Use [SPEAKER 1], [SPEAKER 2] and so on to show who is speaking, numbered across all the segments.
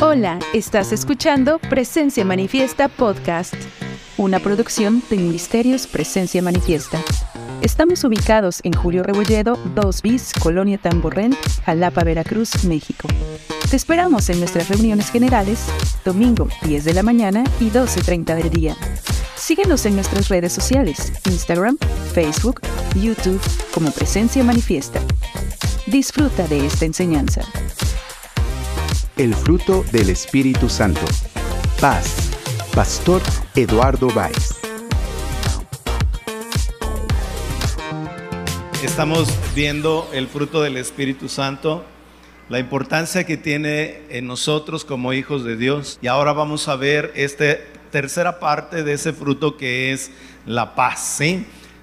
[SPEAKER 1] Hola, estás escuchando Presencia Manifiesta Podcast, una producción de Ministerios Presencia Manifiesta. Estamos ubicados en Julio Rebolledo, 2 bis, Colonia Tamborrén, Jalapa, Veracruz, México. Te esperamos en nuestras reuniones generales, domingo 10 de la mañana y 12.30 del día. Síguenos en nuestras redes sociales, Instagram, Facebook, YouTube, como Presencia Manifiesta. Disfruta de esta enseñanza.
[SPEAKER 2] El fruto del Espíritu Santo. Paz. Pastor Eduardo Báez.
[SPEAKER 3] Estamos viendo el fruto del Espíritu Santo, la importancia que tiene en nosotros como hijos de Dios. Y ahora vamos a ver esta tercera parte de ese fruto que es la paz.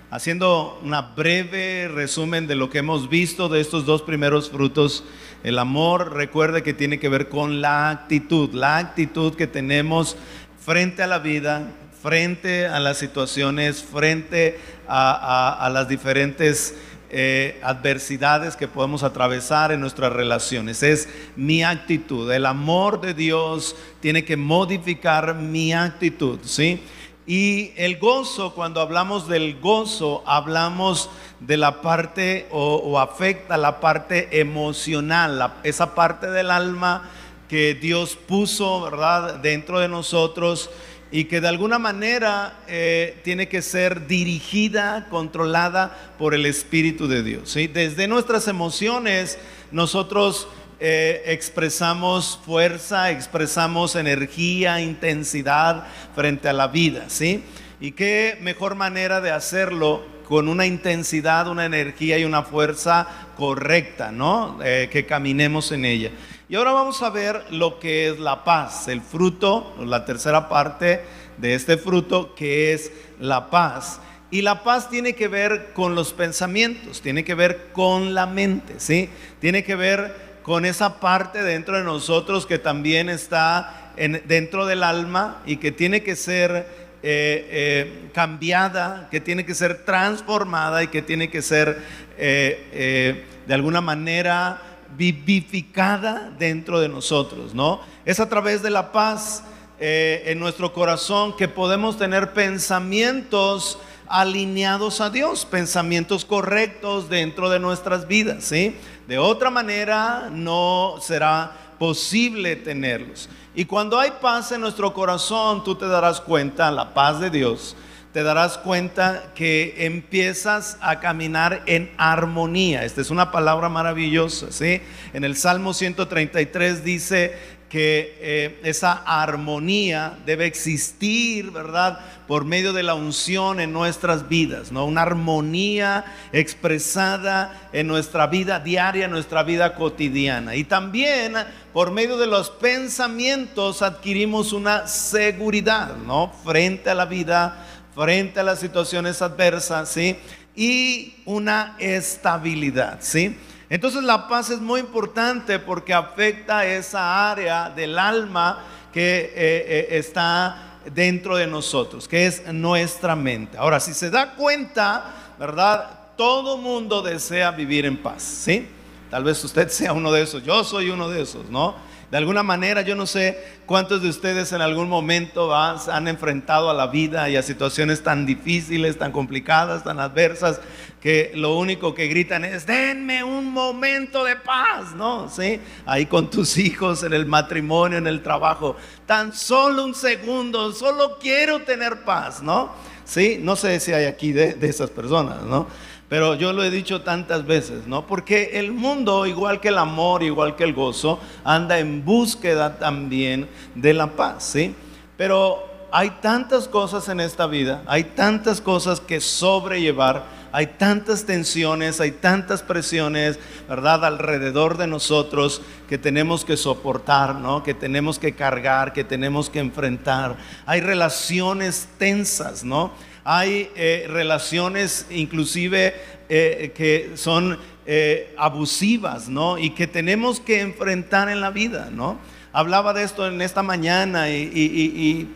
[SPEAKER 3] Haciendo una breve resumen de lo que hemos visto de estos dos primeros frutos, el amor, recuerde que tiene que ver con la actitud, la actitud que tenemos frente a la vida, frente a las situaciones, frente a, las diferentes eh, adversidades que podemos atravesar en nuestras relaciones. Es mi actitud. El amor de Dios tiene que modificar mi actitud, ¿sí? Y el gozo, cuando hablamos del gozo, hablamos de la parte o, afecta la parte emocional, esa parte del alma que Dios puso, ¿verdad?, dentro de nosotros y que de alguna manera eh, tiene que ser dirigida, controlada por el Espíritu de Dios. ¿sí? Desde nuestras emociones, nosotros eh, expresamos fuerza, expresamos energía, intensidad frente a la vida, ¿sí? Y qué mejor manera de hacerlo con una intensidad, una energía y una fuerza correcta, ¿no? Eh, que caminemos en ella. Y ahora vamos a ver lo que es la paz, el fruto, la tercera parte de este fruto, que es la paz. Y la paz tiene que ver con los pensamientos, tiene que ver con la mente, ¿sí? Tiene que ver con esa parte dentro de nosotros que también está dentro del alma y que tiene que ser eh, eh, cambiada, que tiene que ser transformada y que tiene que ser eh, de alguna manera vivificada dentro de nosotros, ¿no? Es a través de la paz en nuestro corazón que podemos tener pensamientos alineados a Dios, pensamientos correctos dentro de nuestras vidas, ¿sí? De otra manera no será posible tenerlos. Y cuando hay paz en nuestro corazón, tú te darás cuenta, la paz de Dios, te darás cuenta que empiezas a caminar en armonía. Esta es una palabra maravillosa, ¿sí? En el Salmo 133 dice que eh, esa armonía debe existir, ¿verdad? Por medio de la unción en nuestras vidas, ¿no? Una armonía expresada en nuestra vida diaria, en nuestra vida cotidiana. Y también por medio de los pensamientos adquirimos una seguridad, ¿no? Frente a la vida, frente a las situaciones adversas, ¿sí? Y una estabilidad, ¿sí? Entonces la paz es muy importante porque afecta esa área del alma que eh, eh, está dentro de nosotros, que es nuestra mente. Ahora, si se da cuenta, ¿verdad? Todo mundo desea vivir en paz, ¿sí? Tal vez usted sea uno de esos, yo soy uno de esos, ¿no? De alguna manera, yo no sé cuántos de ustedes en algún momento han enfrentado a la vida y a situaciones tan difíciles, tan complicadas, tan adversas, que lo único que gritan es, denme un momento de paz, ¿no? Sí, ahí con tus hijos, en el matrimonio, en el trabajo, tan solo un segundo, solo quiero tener paz, ¿no? Sí, no sé si hay aquí de, de esas personas, ¿no? Pero yo lo he dicho tantas veces, ¿no? Porque el mundo, igual que el amor, igual que el gozo, anda en búsqueda también de la paz, ¿sí? Pero hay tantas cosas en esta vida, hay tantas cosas que sobrellevar, hay tantas tensiones, hay tantas presiones, ¿verdad? Alrededor de nosotros que tenemos que soportar, ¿no? Que tenemos que cargar, que tenemos que enfrentar. Hay relaciones tensas, ¿no? Hay eh, relaciones inclusive eh, que son eh, abusivas, ¿no? Y que tenemos que enfrentar en la vida, ¿no? Hablaba de esto en esta mañana y,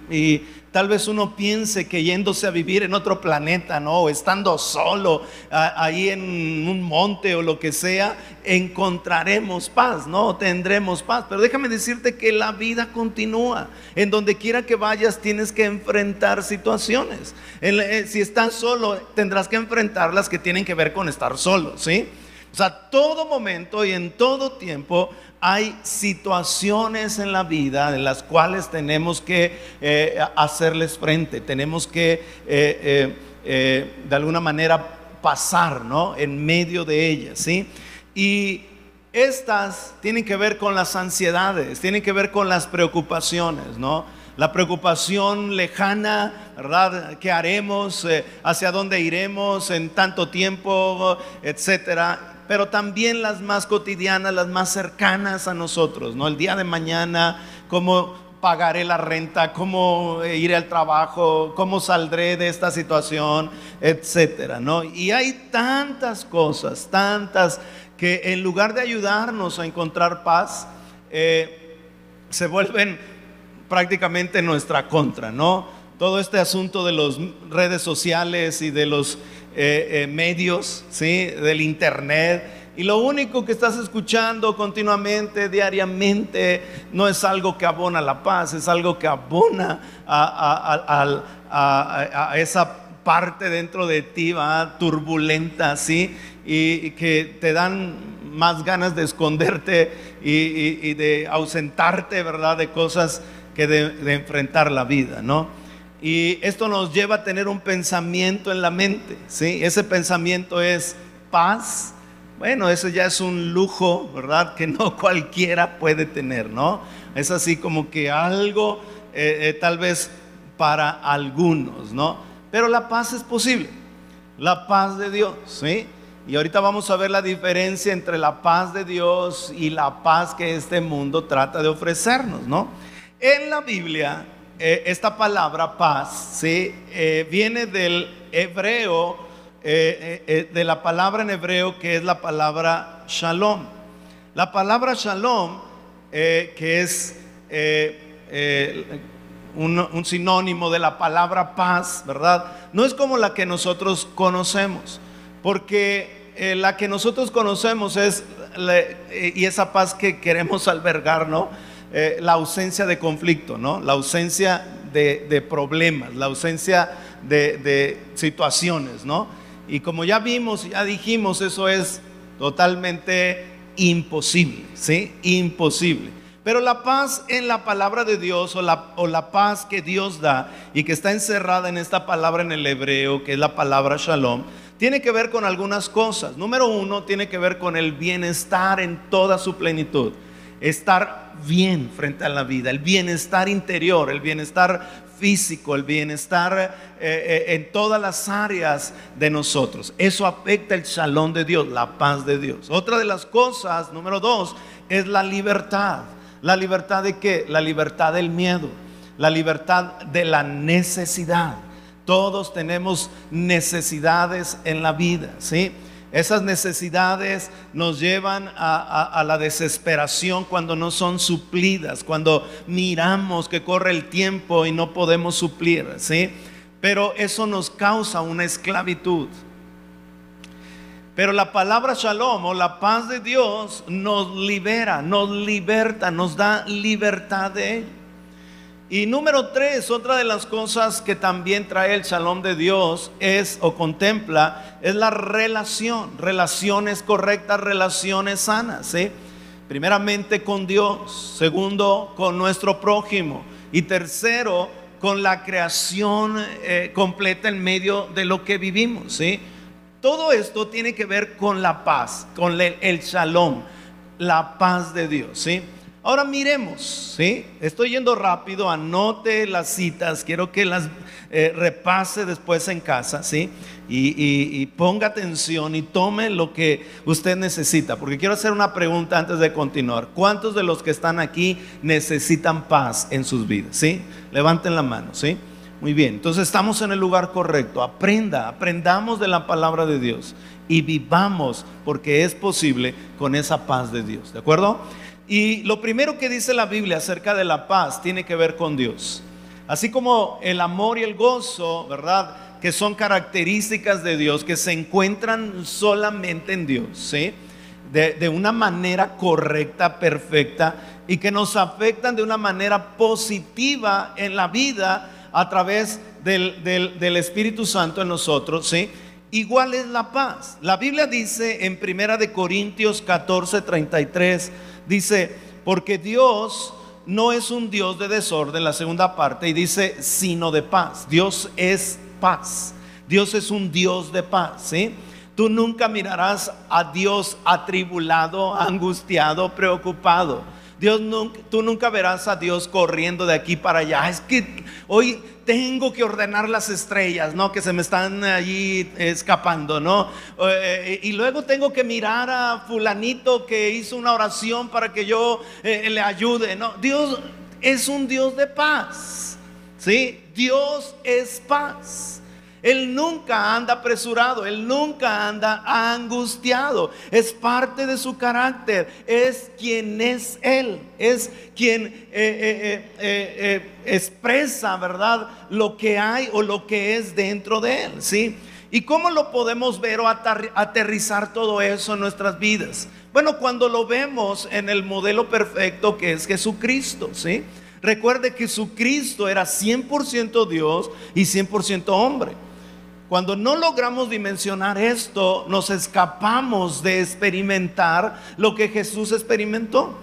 [SPEAKER 3] tal vez uno piense que yéndose a vivir en otro planeta, ¿no? O estando solo ahí en un monte o lo que sea, encontraremos paz, ¿no? Tendremos paz. Pero déjame decirte que la vida continúa. En donde quiera que vayas tienes que enfrentar situaciones. Eh, si estás solo, tendrás que enfrentar las que tienen que ver con estar solo, ¿sí? O sea, todo momento y en todo tiempo hay situaciones en la vida en las cuales tenemos que eh, hacerles frente, tenemos que eh, eh, de alguna manera pasar, ¿no? En medio de ellas, ¿sí? Y estas tienen que ver con las ansiedades, tienen que ver con las preocupaciones, ¿no? La preocupación lejana, ¿verdad? ¿Qué haremos? ¿Hacia dónde iremos en tanto tiempo? Etcétera pero también las más cotidianas, las más cercanas a nosotros, ¿no? El día de mañana, cómo pagaré la renta, cómo iré al trabajo, cómo saldré de esta situación, etcétera, ¿no? Y hay tantas cosas, tantas que en lugar de ayudarnos a encontrar paz, eh, se vuelven prácticamente nuestra contra, ¿no? Todo este asunto de las redes sociales y de los eh, eh, medios, ¿sí? del internet. Y lo único que estás escuchando continuamente, diariamente, no es algo que abona la paz, es algo que abona a, esa parte dentro de ti, va turbulenta, ¿sí? Y, que te dan más ganas de esconderte y, de ausentarte, ¿verdad? De cosas que de, enfrentar la vida, ¿no? Y esto nos lleva a tener un pensamiento en la mente, ¿sí? Ese pensamiento es paz. Bueno, eso ya es un lujo, ¿verdad? Que no cualquiera puede tener, ¿no? Es así como que algo eh, eh, tal vez para algunos, ¿no? Pero la paz es posible, la paz de Dios, ¿sí? Y ahorita vamos a ver la diferencia entre la paz de Dios y la paz que este mundo trata de ofrecernos, ¿no? En la Biblia eh, esta palabra paz ¿sí? Eh, viene del hebreo, eh, de la palabra en hebreo que es la palabra shalom. La palabra shalom, que es un, sinónimo de la palabra paz, ¿verdad? No es como la que nosotros conocemos, porque la que nosotros conocemos es, y esa paz que queremos albergar, ¿no? Eh, la ausencia de conflicto, ¿no? La ausencia de, problemas, la ausencia de, situaciones, ¿no? Y como ya vimos, ya dijimos, eso es totalmente imposible, ¿sí? Imposible. Pero la paz en la palabra de Dios o la, o la, paz que Dios da y que está encerrada en esta palabra en el hebreo, que es la palabra shalom, tiene que ver con algunas cosas. Número uno, tiene que ver con el bienestar en toda su plenitud estar bien frente a la vida, el bienestar interior, el bienestar físico, el bienestar eh, eh, en todas las áreas de nosotros. Eso afecta el salón de Dios, la paz de Dios. Otra de las cosas, número dos, es la libertad. ¿La libertad de qué? La libertad del miedo, la libertad de la necesidad. Todos tenemos necesidades en la vida, ¿sí? Esas necesidades nos llevan a, la desesperación cuando no son suplidas, cuando miramos que corre el tiempo y no podemos suplir, ¿sí? Pero eso nos causa una esclavitud. Pero la palabra shalom o la paz de Dios nos libera, nos liberta, nos da libertad de. Y número tres, otra de las cosas que también trae el shalom de Dios es o contempla es la relación, relaciones correctas, relaciones sanas, ¿sí? Primeramente con Dios, segundo con nuestro prójimo y tercero con la creación eh, completa en medio de lo que vivimos, ¿sí? Todo esto tiene que ver con la paz, con el, el shalom, la paz de Dios, ¿sí? Ahora miremos, ¿sí? Estoy yendo rápido, anote las citas, quiero que las eh, repase después en casa, ¿sí? Y, ponga atención y tome lo que usted necesita, porque quiero hacer una pregunta antes de continuar. ¿Cuántos de los que están aquí necesitan paz en sus vidas? ¿Sí? Levanten la mano, ¿sí? Muy bien, entonces estamos en el lugar correcto. Aprenda, aprendamos de la palabra de Dios y vivamos porque es posible con esa paz de Dios, ¿de acuerdo? Y lo primero que dice la Biblia acerca de la paz tiene que ver con Dios. Así como el amor y el gozo, ¿verdad? Que son características de Dios, que se encuentran solamente en Dios, ¿sí? De, una manera correcta, perfecta, y que nos afectan de una manera positiva en la vida a través del, del Espíritu Santo en nosotros, ¿sí? Igual es la paz. La Biblia dice en Primera de Corintios 14, 33, dice, porque Dios no es un Dios de desorden, la segunda parte, y dice, sino de paz. Dios es paz. Dios es un Dios de paz, ¿sí? Tú nunca mirarás a Dios atribulado, angustiado, preocupado. Dios tú nunca verás a Dios corriendo de aquí para allá. Es que hoy tengo que ordenar las estrellas, ¿no? Que se me están allí escapando, ¿no? Eh, y luego tengo que mirar a fulanito que hizo una oración para que yo eh, le ayude, ¿no? Dios es un Dios de paz, ¿sí? Dios es paz. Él nunca anda apresurado, Él nunca anda angustiado. Es parte de su carácter, es quien es Él, es quien eh, eh, eh, expresa, ¿verdad? Lo que hay o lo que es dentro de Él, ¿sí? ¿Y cómo lo podemos ver o aterrizar todo eso en nuestras vidas? Bueno, cuando lo vemos en el modelo perfecto que es Jesucristo, ¿sí? Recuerde que Jesucristo era 100% Dios y 100% hombre. Cuando no logramos dimensionar esto, nos escapamos de experimentar lo que Jesús experimentó.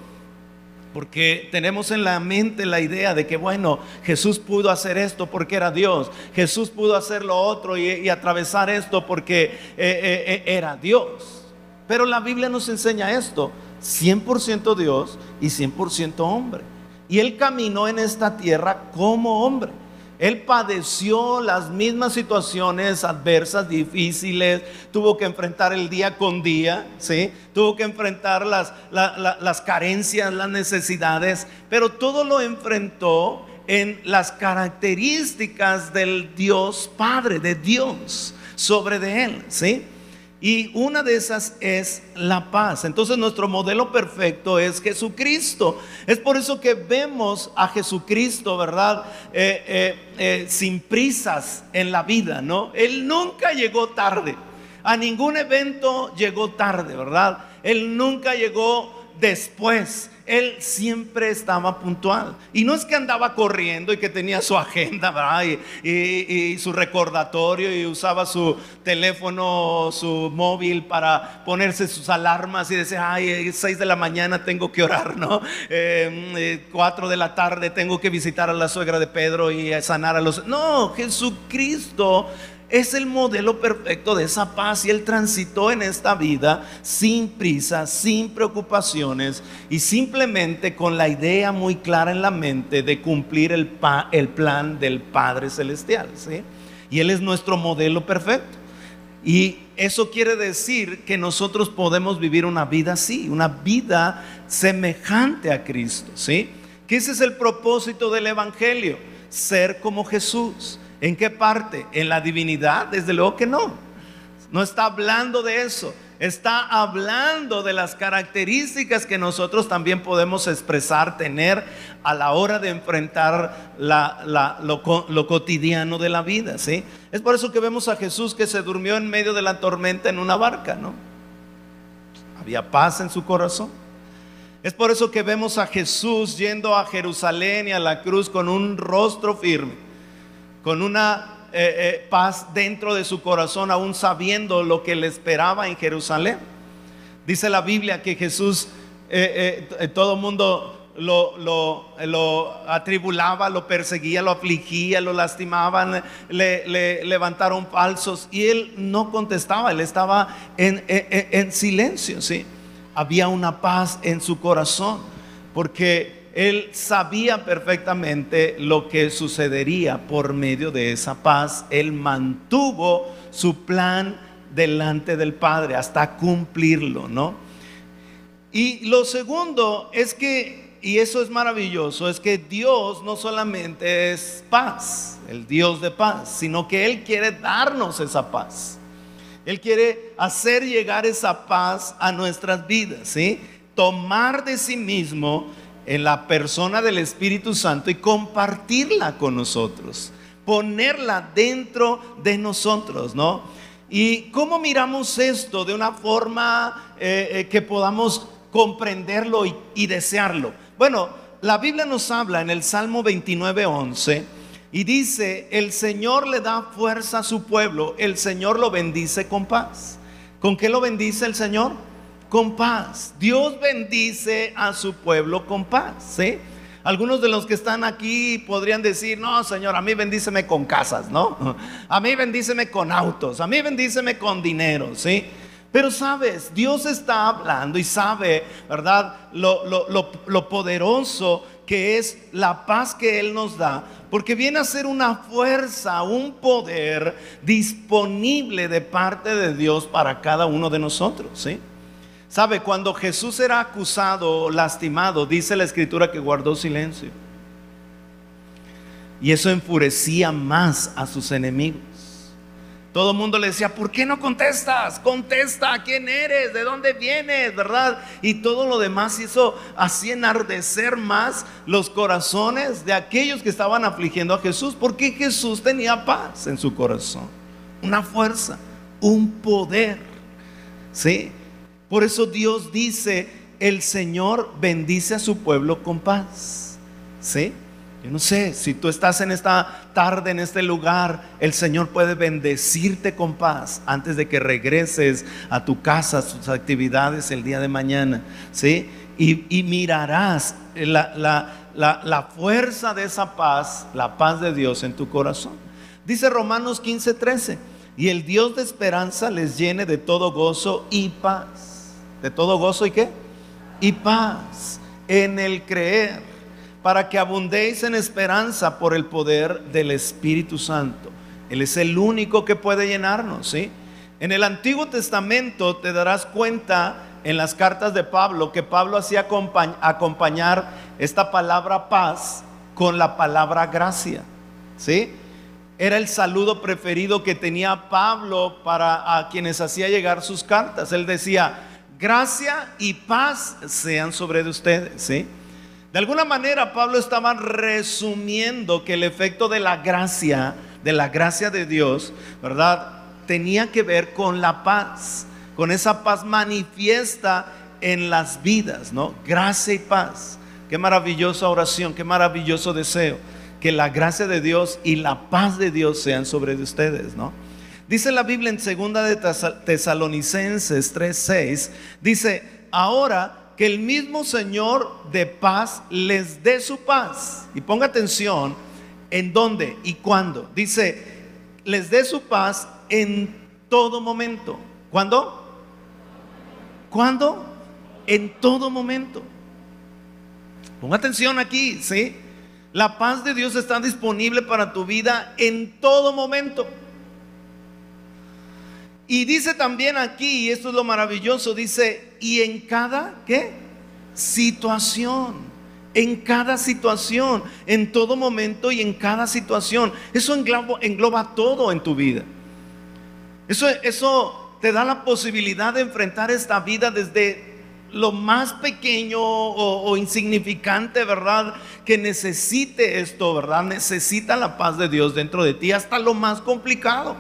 [SPEAKER 3] Porque tenemos en la mente la idea de que, bueno, Jesús pudo hacer esto porque era Dios. Jesús pudo hacer lo otro y, atravesar esto porque eh, eh, eh, era Dios. Pero la Biblia nos enseña esto. 100% Dios y 100% hombre. Y Él caminó en esta tierra como hombre. Él padeció las mismas situaciones adversas, difíciles, tuvo que enfrentar el día con día, ¿sí? tuvo que enfrentar las, las carencias, las necesidades, pero todo lo enfrentó en las características del Dios Padre, de Dios sobre de él, ¿sí? Y una de esas es la paz. Entonces nuestro modelo perfecto es Jesucristo. Es por eso que vemos a Jesucristo, ¿verdad? Eh, eh, eh, sin prisas en la vida, ¿no? Él nunca llegó tarde. A ningún evento llegó tarde, ¿verdad? Él nunca llegó después. Él siempre estaba puntual. Y no es que andaba corriendo y que tenía su agenda Y, su recordatorio y usaba su teléfono, su móvil para ponerse sus alarmas y decir, ay, 6 de la mañana tengo que orar, ¿no? 4 em, eh, de la tarde tengo que visitar a la suegra de Pedro y sanar a los... No, Jesucristo es el modelo perfecto de esa paz y él transitó en esta vida sin prisa, sin preocupaciones y simplemente con la idea muy clara en la mente de cumplir el, plan del Padre Celestial. ¿sí? Y él es nuestro modelo perfecto. Y eso quiere decir que nosotros podemos vivir una vida así, una vida semejante a Cristo, ¿sí? Que ese es el propósito del Evangelio, ser como Jesús. ¿En qué parte? ¿En la divinidad? Desde luego que no. No está hablando de eso. Está hablando de las características que nosotros también podemos expresar, tener a la hora de enfrentar lo, cotidiano de la vida. ¿sí? Es por eso que vemos a Jesús que se durmió en medio de la tormenta en una barca. ¿no? Había paz en su corazón. Es por eso que vemos a Jesús yendo a Jerusalén y a la cruz con un rostro firme con una eh, eh, paz dentro de su corazón, aún sabiendo lo que le esperaba en Jerusalén. Dice la Biblia que Jesús, eh, todo el mundo lo, lo, atribulaba, lo perseguía, lo afligía, lo lastimaban, le, levantaron falsos y él no contestaba, él estaba en, en silencio, ¿sí? Había una paz en su corazón, porque él sabía perfectamente lo que sucedería por medio de esa paz. Él mantuvo su plan delante del Padre hasta cumplirlo, ¿no? Y lo segundo es que, y eso es maravilloso, es que Dios no solamente es paz, el Dios de paz, sino que Él quiere darnos esa paz. Él quiere hacer llegar esa paz a nuestras vidas, ¿sí? Tomar de sí mismo en la persona del Espíritu Santo y compartirla con nosotros, ponerla dentro de nosotros, ¿no? ¿Y cómo miramos esto de una forma eh, eh, que podamos comprenderlo y, desearlo? Bueno, la Biblia nos habla en el Salmo 29, 11 y dice, el Señor le da fuerza a su pueblo, el Señor lo bendice con paz. ¿Con qué lo bendice el Señor? Con paz. Dios bendice a su pueblo con paz. ¿sí? Algunos de los que están aquí podrían decir, no, Señor, a mí bendíceme con casas, ¿no? A mí bendíceme con autos, a mí bendíceme con dinero, ¿sí? Pero sabes, Dios está hablando y sabe, ¿verdad? Lo, lo, lo, lo, poderoso que es la paz que Él nos da, porque viene a ser una fuerza, un poder disponible de parte de Dios para cada uno de nosotros, ¿sí? Sabe, cuando Jesús era acusado, lastimado, dice la escritura que guardó silencio. Y eso enfurecía más a sus enemigos. Todo el mundo le decía, ¿por qué no contestas? Contesta, ¿quién eres? ¿De dónde vienes? ¿Verdad? Y todo lo demás hizo así enardecer más los corazones de aquellos que estaban afligiendo a Jesús, porque Jesús tenía paz en su corazón, una fuerza, un poder. ¿Sí? Por eso Dios dice, el Señor bendice a su pueblo con paz. ¿Sí? Yo no sé, si tú estás en esta tarde, en este lugar, el Señor puede bendecirte con paz antes de que regreses a tu casa, a tus actividades el día de mañana. ¿Sí? Y, mirarás la, la, la, fuerza de esa paz, la paz de Dios en tu corazón. Dice Romanos 15, 13, y el Dios de esperanza les llene de todo gozo y paz de todo gozo y qué? Y paz en el creer, para que abundéis en esperanza por el poder del Espíritu Santo. Él es el único que puede llenarnos, ¿sí? En el Antiguo Testamento te darás cuenta en las cartas de Pablo que Pablo hacía acompañar esta palabra paz con la palabra gracia, ¿sí? Era el saludo preferido que tenía Pablo para a quienes hacía llegar sus cartas. Él decía, gracia y paz sean sobre de ustedes, ¿sí? De alguna manera Pablo estaba resumiendo que el efecto de la gracia, de la gracia de Dios, ¿verdad? Tenía que ver con la paz, con esa paz manifiesta en las vidas, ¿no? Gracia y paz. Qué maravillosa oración, qué maravilloso deseo. Que la gracia de Dios y la paz de Dios sean sobre de ustedes, ¿no? Dice la Biblia en segunda de Tesalonicenses 3:6, dice, "Ahora que el mismo Señor de paz les dé su paz." Y ponga atención en dónde y cuándo. Dice, "Les dé su paz en todo momento." ¿Cuándo? ¿Cuándo? En todo momento. Ponga atención aquí, ¿sí? La paz de Dios está disponible para tu vida en todo momento. Y dice también aquí, y esto es lo maravilloso, dice, y en cada, ¿qué? Situación. En cada situación, en todo momento y en cada situación. Eso engloba, todo en tu vida. Eso, eso te da la posibilidad de enfrentar esta vida desde lo más pequeño o, o, insignificante, ¿verdad? Que necesite esto, ¿verdad? Necesita la paz de Dios dentro de ti, hasta lo más complicado.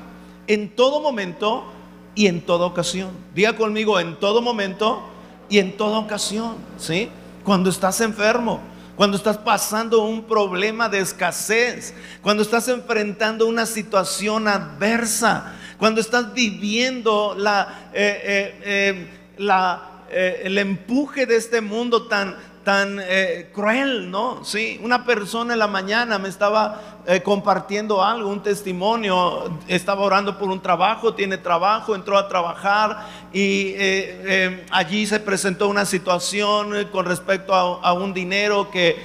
[SPEAKER 3] En todo momento y en toda ocasión. Diga conmigo, en todo momento y en toda ocasión, ¿sí? Cuando estás enfermo, cuando estás pasando un problema de escasez, cuando estás enfrentando una situación adversa, cuando estás viviendo la, eh, eh, eh, el empuje de este mundo tan, tan cruel, ¿no? Sí, una persona en la mañana me estaba eh, compartiendo algo, un testimonio, estaba orando por un trabajo, tiene trabajo, entró a trabajar y eh, eh, allí se presentó una situación con respecto a, un dinero que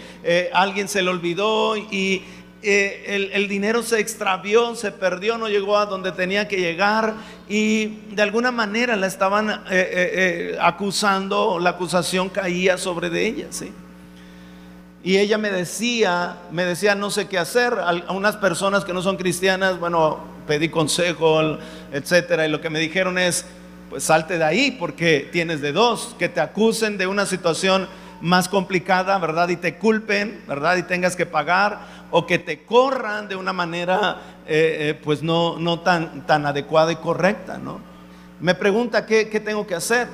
[SPEAKER 3] alguien se le olvidó y el, el, dinero se extravió, se perdió, no llegó a donde tenía que llegar y de alguna manera la estaban acusando, la acusación caía sobre de ella, ¿sí? Y ella me decía, me decía no sé qué hacer. A unas personas que no son cristianas, bueno, pedí consejo, etcétera. Y lo que me dijeron es, pues salte de ahí porque tienes de dos, que te acusen de una situación más complicada, ¿verdad? Y te culpen, ¿verdad? Y tengas que pagar o que te corran de una manera eh, eh, pues no, no tan, tan adecuada y correcta, ¿no? Me pregunta, ¿qué, ¿qué tengo que hacer?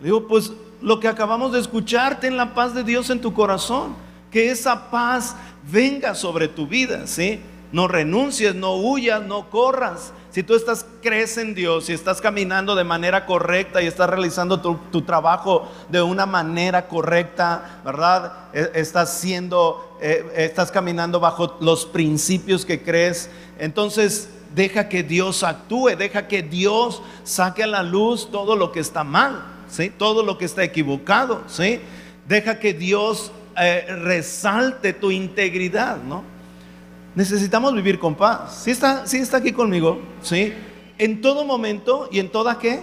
[SPEAKER 3] Le digo, pues lo que acabamos de escuchar, ten la paz de Dios en tu corazón, que esa paz venga sobre tu vida, ¿sí? No renuncies, no huyas, no corras. Si tú estás, crees en Dios, si estás caminando de manera correcta y estás realizando tu, trabajo de una manera correcta, ¿verdad? E, estás siendo, eh, estás caminando bajo los principios que crees. Entonces, deja que Dios actúe, deja que Dios saque a la luz todo lo que está mal, ¿sí? Todo lo que está equivocado, ¿sí? Deja que Dios eh, resalte tu integridad, ¿no? Necesitamos vivir con paz. ¿Sí está, sí está aquí conmigo? ¿Sí? En todo momento y en toda qué?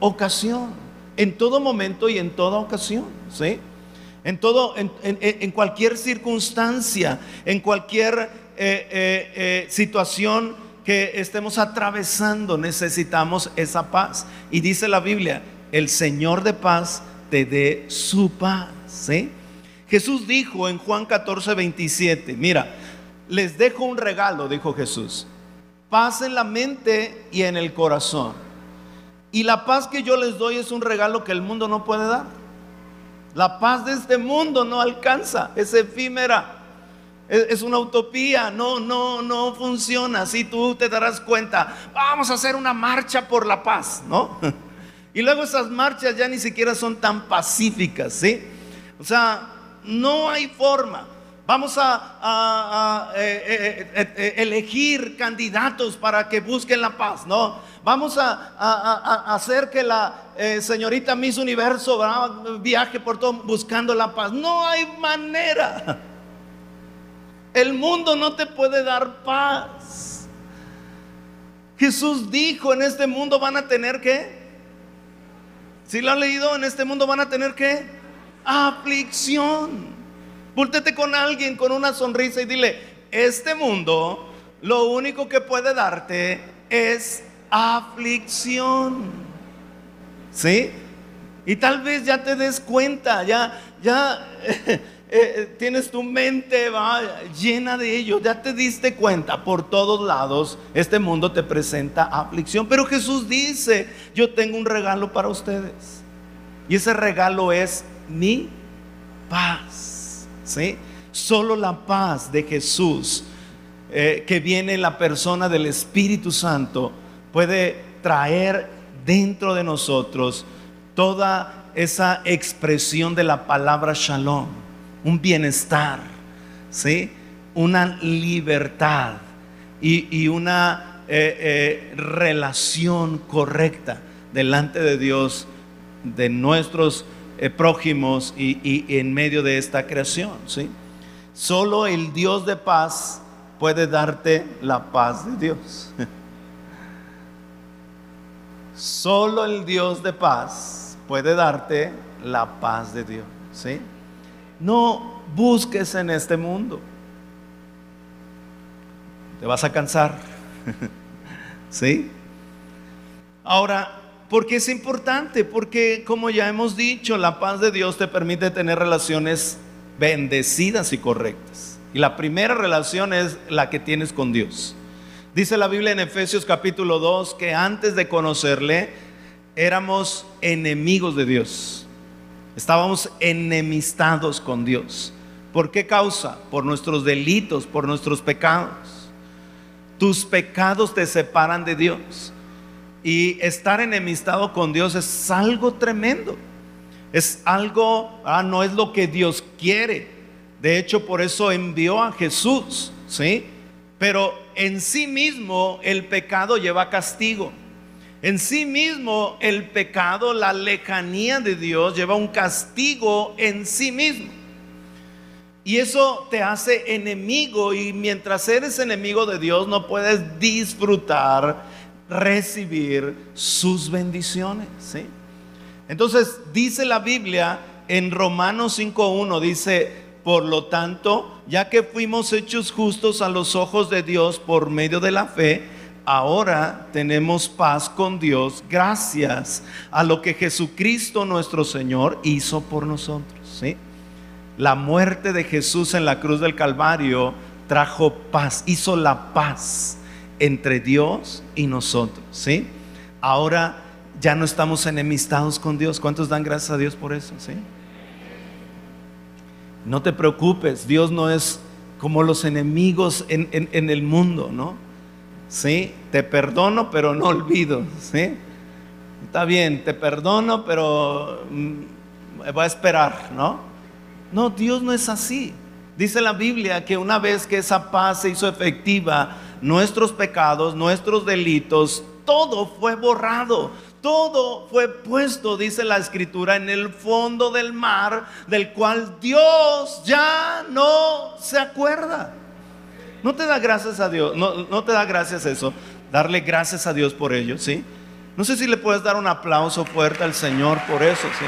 [SPEAKER 3] Ocasión. En todo momento y en toda ocasión. ¿Sí? En todo, en, cualquier circunstancia, en cualquier eh, eh, eh, situación que estemos atravesando, necesitamos esa paz. Y dice la Biblia, el Señor de paz te dé su paz. ¿sí? Jesús dijo en Juan 14, 27, mira, les dejo un regalo, dijo Jesús. Paz en la mente y en el corazón. Y la paz que yo les doy es un regalo que el mundo no puede dar. La paz de este mundo no alcanza, es efímera. Es una utopía, no, no, no funciona. Si tú te darás cuenta, vamos a hacer una marcha por la paz, ¿no? Y luego esas marchas ya ni siquiera son tan pacíficas, ¿sí? O sea, no hay forma. Vamos a, eh, eh, eh, elegir candidatos para que busquen la paz, ¿no? Vamos a, hacer que la señorita Miss Universo viaje por todo buscando la paz. No hay manera. El mundo no te puede dar paz. Jesús dijo, en este mundo van a tener que, si lo han leído, en este mundo van a tener que aflicción. Púltete con alguien con una sonrisa y dile, este mundo lo único que puede darte es aflicción. ¿Sí? Y tal vez ya te des cuenta, ya, ya eh, eh, tienes tu mente va, llena de ello, ya te diste cuenta por todos lados, este mundo te presenta aflicción. Pero Jesús dice, yo tengo un regalo para ustedes. Y ese regalo es mi paz. ¿Sí? Solo la paz de Jesús eh, que viene en la persona del Espíritu Santo puede traer dentro de nosotros toda esa expresión de la palabra shalom, un bienestar, ¿sí? una libertad y, una eh, eh, relación correcta delante de Dios, de nuestros eh, prójimos y, en medio de esta creación. ¿sí? Solo el Dios de paz puede darte la paz de Dios. Solo el Dios de paz puede darte la paz de Dios. ¿sí? No busques en este mundo. Te vas a cansar. ¿Sí? Ahora, ¿Por qué es importante? Porque como ya hemos dicho, la paz de Dios te permite tener relaciones bendecidas y correctas. Y la primera relación es la que tienes con Dios. Dice la Biblia en Efesios capítulo 2 que antes de conocerle éramos enemigos de Dios. Estábamos enemistados con Dios. ¿Por qué causa? Por nuestros delitos, por nuestros pecados. Tus pecados te separan de Dios. Y estar enemistado con Dios es algo tremendo. Es algo, ah, no es lo que Dios quiere. De hecho, por eso envió a Jesús, ¿sí? Pero en sí mismo el pecado lleva castigo. En sí mismo el pecado, la lejanía de Dios lleva un castigo en sí mismo. Y eso te hace enemigo y mientras eres enemigo de Dios no puedes disfrutar recibir sus bendiciones. ¿sí? Entonces dice la Biblia en Romanos 5.1, dice, por lo tanto, ya que fuimos hechos justos a los ojos de Dios por medio de la fe, ahora tenemos paz con Dios gracias a lo que Jesucristo nuestro Señor hizo por nosotros. ¿sí? La muerte de Jesús en la cruz del Calvario trajo paz, hizo la paz entre Dios y nosotros, ¿sí? Ahora ya no estamos enemistados con Dios. ¿Cuántos dan gracias a Dios por eso, sí? No te preocupes, Dios no es como los enemigos en, el mundo, ¿no? ¿Sí? Te perdono, pero no olvido, ¿sí? Está bien, te perdono, pero mm, voy a esperar, ¿no? No, Dios no es así. Dice la Biblia que una vez que esa paz se hizo efectiva, nuestros pecados, nuestros delitos, todo fue borrado. Todo fue puesto, dice la escritura, en el fondo del mar, del cual Dios ya no se acuerda. No te da gracias a Dios, no, no te da gracias eso, darle gracias a Dios por ello, ¿sí? No sé si le puedes dar un aplauso fuerte al Señor por eso, ¿sí?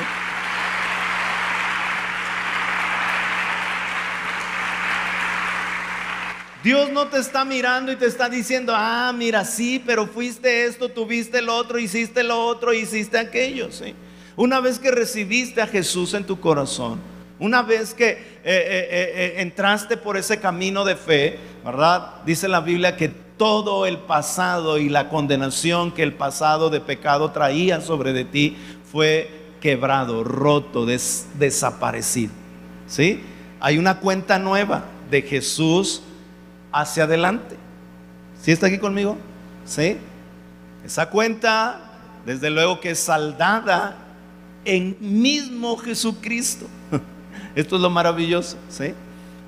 [SPEAKER 3] Dios no te está mirando y te está diciendo, ah, mira, sí, pero fuiste esto, tuviste lo otro, hiciste lo otro, hiciste aquello. ¿sí? Una vez que recibiste a Jesús en tu corazón, una vez que eh, eh, eh, entraste por ese camino de fe, ¿verdad? Dice la Biblia que todo el pasado y la condenación que el pasado de pecado traía sobre de ti fue quebrado, roto, desaparecido. ¿Sí? Hay una cuenta nueva de Jesús hacia adelante. ¿Sí está aquí conmigo? ¿Sí? Esa cuenta, desde luego que es saldada en mismo Jesucristo. Esto es lo maravilloso, ¿sí?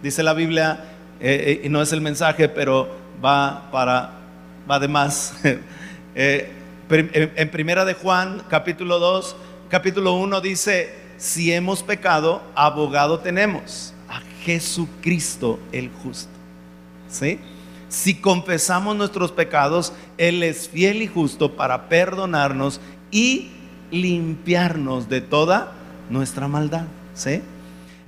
[SPEAKER 3] Dice la Biblia, eh, eh, y no es el mensaje, pero va para, va de más. Eh, en primera de Juan, capítulo 2, capítulo 1 dice, si hemos pecado, abogado tenemos a Jesucristo el justo. Si confesamos nuestros pecados, Él es fiel y justo para perdonarnos y limpiarnos de toda nuestra maldad. ¿Sí?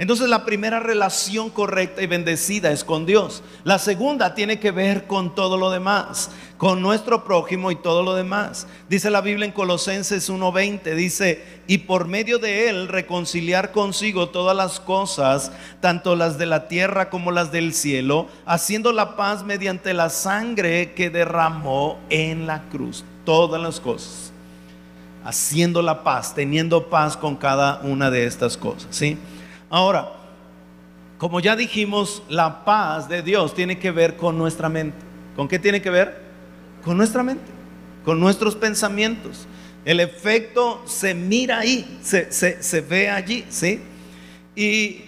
[SPEAKER 3] Entonces la primera relación correcta y bendecida es con Dios. La segunda tiene que ver con todo lo demás, con nuestro prójimo y todo lo demás. Dice la Biblia en Colosenses 1:20, dice, y por medio de él reconciliar consigo todas las cosas, tanto las de la tierra como las del cielo, haciendo la paz mediante la sangre que derramó en la cruz. Todas las cosas. Haciendo la paz, teniendo paz con cada una de estas cosas, ¿sí? Ahora, como ya dijimos, la paz de Dios tiene que ver con nuestra mente. ¿Con qué tiene que ver? Con nuestra mente, con nuestros pensamientos. El efecto se mira ahí, se, ve allí, ¿sí? Y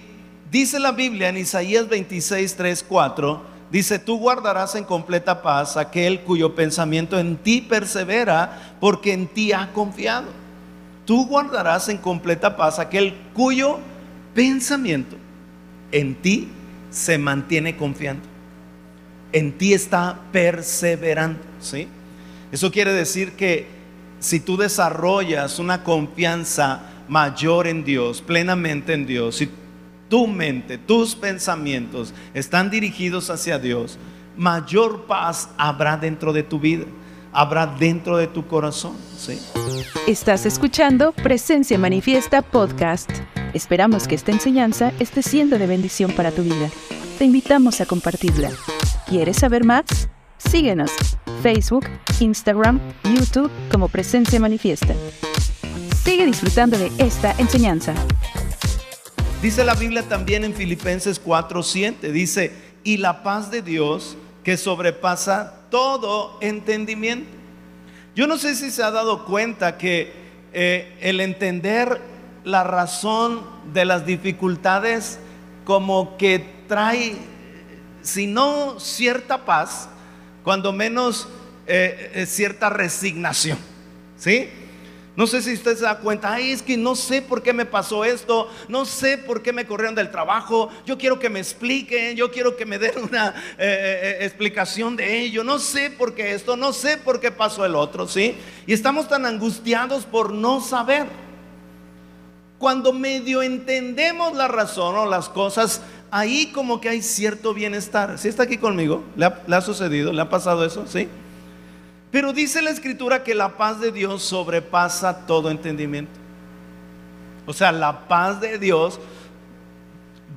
[SPEAKER 3] dice la Biblia en Isaías 26, 3, 4, dice, tú guardarás en completa paz aquel cuyo pensamiento en ti persevera, porque en ti ha confiado. Tú guardarás en completa paz aquel cuyo pensamiento en ti se mantiene confiando. En ti está perseverando, ¿sí? Eso quiere decir que si tú desarrollas una confianza mayor en Dios, plenamente en Dios, si tu mente, tus pensamientos están dirigidos hacia Dios, mayor paz habrá dentro de tu vida, habrá dentro de tu corazón, ¿sí?
[SPEAKER 1] Estás escuchando Presencia Manifiesta Podcast. Esperamos que esta enseñanza esté siendo de bendición para tu vida. Te invitamos a compartirla. ¿Quieres saber más? Síguenos. Facebook, Instagram, YouTube como Presencia Manifiesta. Sigue disfrutando de esta enseñanza.
[SPEAKER 3] Dice la Biblia también en Filipenses 4:7, dice, y la paz de Dios que sobrepasa todo entendimiento. Yo no sé si se ha dado cuenta que eh, el entender la razón de las dificultades como que trae, si no cierta paz, cuando menos eh, eh, cierta resignación. ¿Sí? No sé si usted se da cuenta, ay, es que no sé por qué me pasó esto, no sé por qué me corrieron del trabajo, yo quiero que me expliquen, yo quiero que me den una eh, explicación de ello, no sé por qué esto, no sé por qué pasó el otro, ¿sí? Y estamos tan angustiados por no saber cuando medio entendemos la razón o las cosas, ahí como que hay cierto bienestar. ¿Sí está aquí conmigo? ¿Le ha, sucedido? ¿Le ha pasado eso? ¿Sí? Pero dice la escritura que la paz de Dios sobrepasa todo entendimiento. O sea, la paz de Dios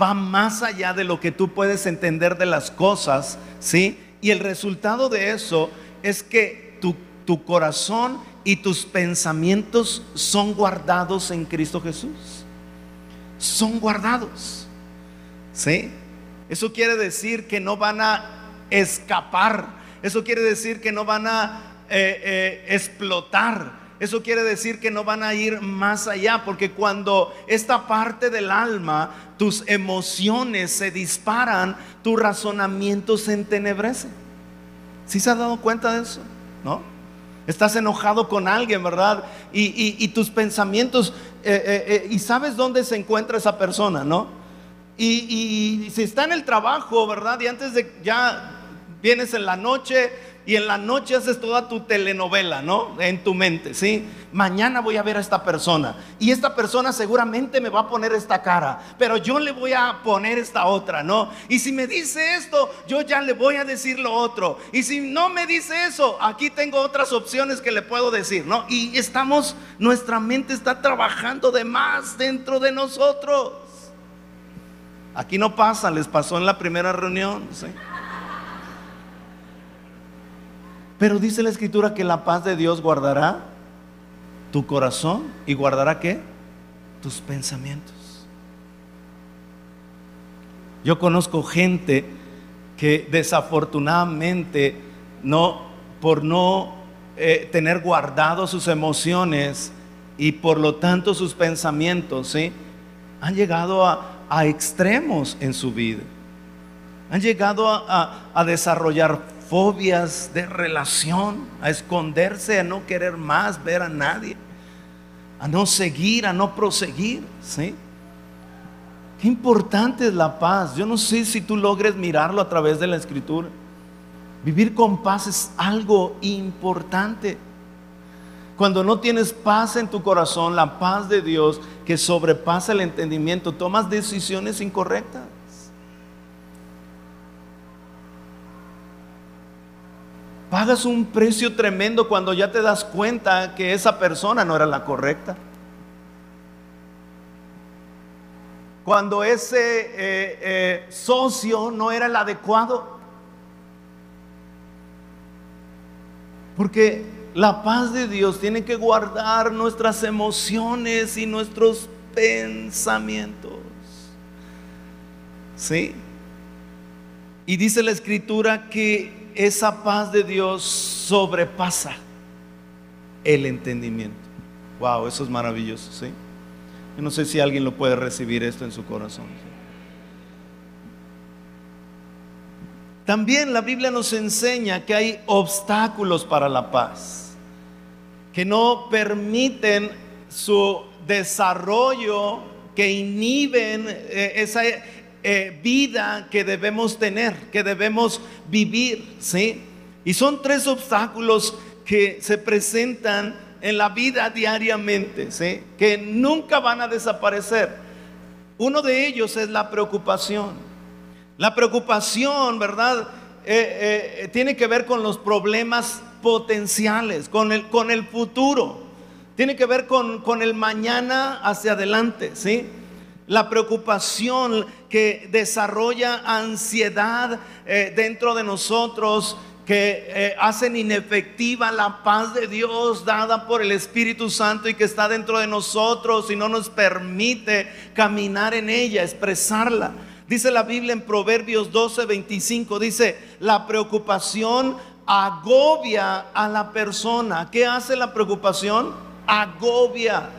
[SPEAKER 3] va más allá de lo que tú puedes entender de las cosas, ¿sí? Y el resultado de eso es que tu, tu corazón y tus pensamientos son guardados en Cristo Jesús. Son guardados. ¿Sí? Eso quiere decir que no van a escapar. Eso quiere decir que no van a eh, eh, explotar. Eso quiere decir que no van a ir más allá, porque cuando esta parte del alma, tus emociones se disparan, tu razonamiento se entenebrece. ¿Sí se ha dado cuenta de eso? ¿No? Estás enojado con alguien, ¿verdad? Y, tus pensamientos, eh, y sabes dónde se encuentra esa persona, ¿no? Y, y si está en el trabajo, ¿verdad? Y antes de ya vienes en la noche y en la noche haces toda tu telenovela, ¿no? En tu mente, ¿sí? Mañana voy a ver a esta persona y esta persona seguramente me va a poner esta cara, pero yo le voy a poner esta otra, ¿no? Y si me dice esto, yo ya le voy a decir lo otro. Y si no me dice eso, aquí tengo otras opciones que le puedo decir, ¿no? Y estamos, nuestra mente está trabajando de más dentro de nosotros. Aquí no pasa, les pasó en la primera reunión, ¿sí? Pero dice la escritura que la paz de Dios guardará tu corazón y guardará qué? Tus pensamientos. Yo conozco gente que desafortunadamente no por no eh, tener guardado sus emociones y por lo tanto sus pensamientos, ¿sí? Han llegado a, extremos en su vida. Han llegado a desarrollar fobias de relación, a esconderse, a no querer más ver a nadie, a no seguir, a no proseguir, ¿sí? Qué importante es la paz. Yo no sé si tú logres mirarlo a través de la escritura. Vivir con paz es algo importante. Cuando no tienes paz en tu corazón, la paz de Dios que sobrepasa el entendimiento, tomas decisiones incorrectas. Pagas un precio tremendo cuando ya te das cuenta que esa persona no era la correcta. Cuando ese eh, eh, socio no era el adecuado. Porque la paz de Dios tiene que guardar nuestras emociones y nuestros pensamientos. ¿Sí? Y dice la escritura que esa paz de Dios sobrepasa el entendimiento. Wow, eso es maravilloso, ¿sí? Yo no sé si alguien lo puede recibir esto en su corazón. También la Biblia nos enseña que hay obstáculos para la paz, que no permiten su desarrollo, que inhiben eh, esa eh, vida que debemos tener, que debemos vivir, ¿sí? Y son tres obstáculos que se presentan en la vida diariamente, ¿sí? Que nunca van a desaparecer. Uno de ellos es la preocupación. La preocupación, ¿verdad? Eh, eh, tiene que ver con los problemas potenciales, con el, con el futuro. Tiene que ver con, con el mañana hacia adelante, ¿sí? La preocupación que desarrolla ansiedad eh, dentro de nosotros, que eh, hacen inefectiva la paz de Dios dada por el Espíritu Santo y que está dentro de nosotros y no nos permite caminar en ella, expresarla. Dice la Biblia en Proverbios 12, 25, dice, la preocupación agobia a la persona. ¿Qué hace la preocupación? Agobia.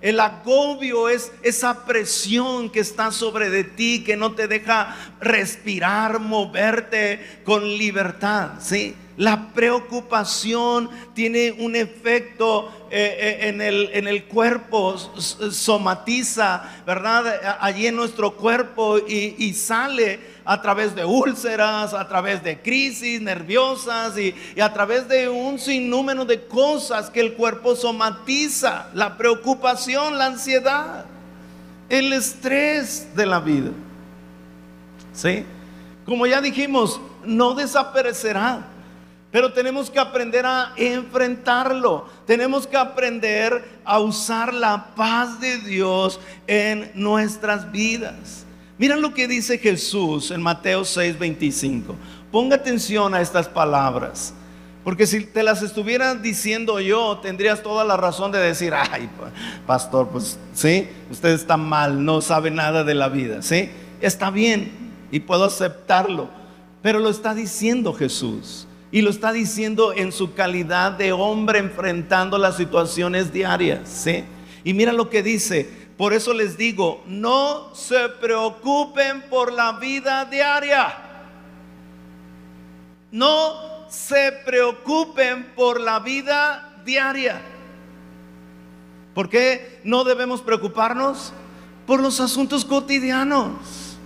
[SPEAKER 3] El agobio es esa presión que está sobre de ti, que no te deja respirar, moverte con libertad. ¿sí? La preocupación tiene un efecto eh, eh, en, el, en, el, cuerpo, somatiza, ¿verdad? Allí en nuestro cuerpo y, y sale a través de úlceras, a través de crisis nerviosas y, a través de un sinnúmero de cosas que el cuerpo somatiza, la preocupación, la ansiedad, el estrés de la vida. ¿Sí? Como ya dijimos, no desaparecerá. Pero tenemos que aprender a enfrentarlo. Tenemos que aprender a usar la paz de Dios en nuestras vidas. Mira lo que dice Jesús en Mateo 6:25. Ponga atención a estas palabras. Porque si te las estuviera diciendo yo, tendrías toda la razón de decir, ay, pastor, pues sí, usted está mal, no sabe nada de la vida, ¿sí? Está bien y puedo aceptarlo, pero lo está diciendo Jesús. Y lo está diciendo en su calidad de hombre enfrentando las situaciones diarias, ¿sí? Y mira lo que dice, por eso les digo, no se preocupen por la vida diaria. No se preocupen por la vida diaria. ¿Por qué no debemos preocuparnos? Por los asuntos cotidianos.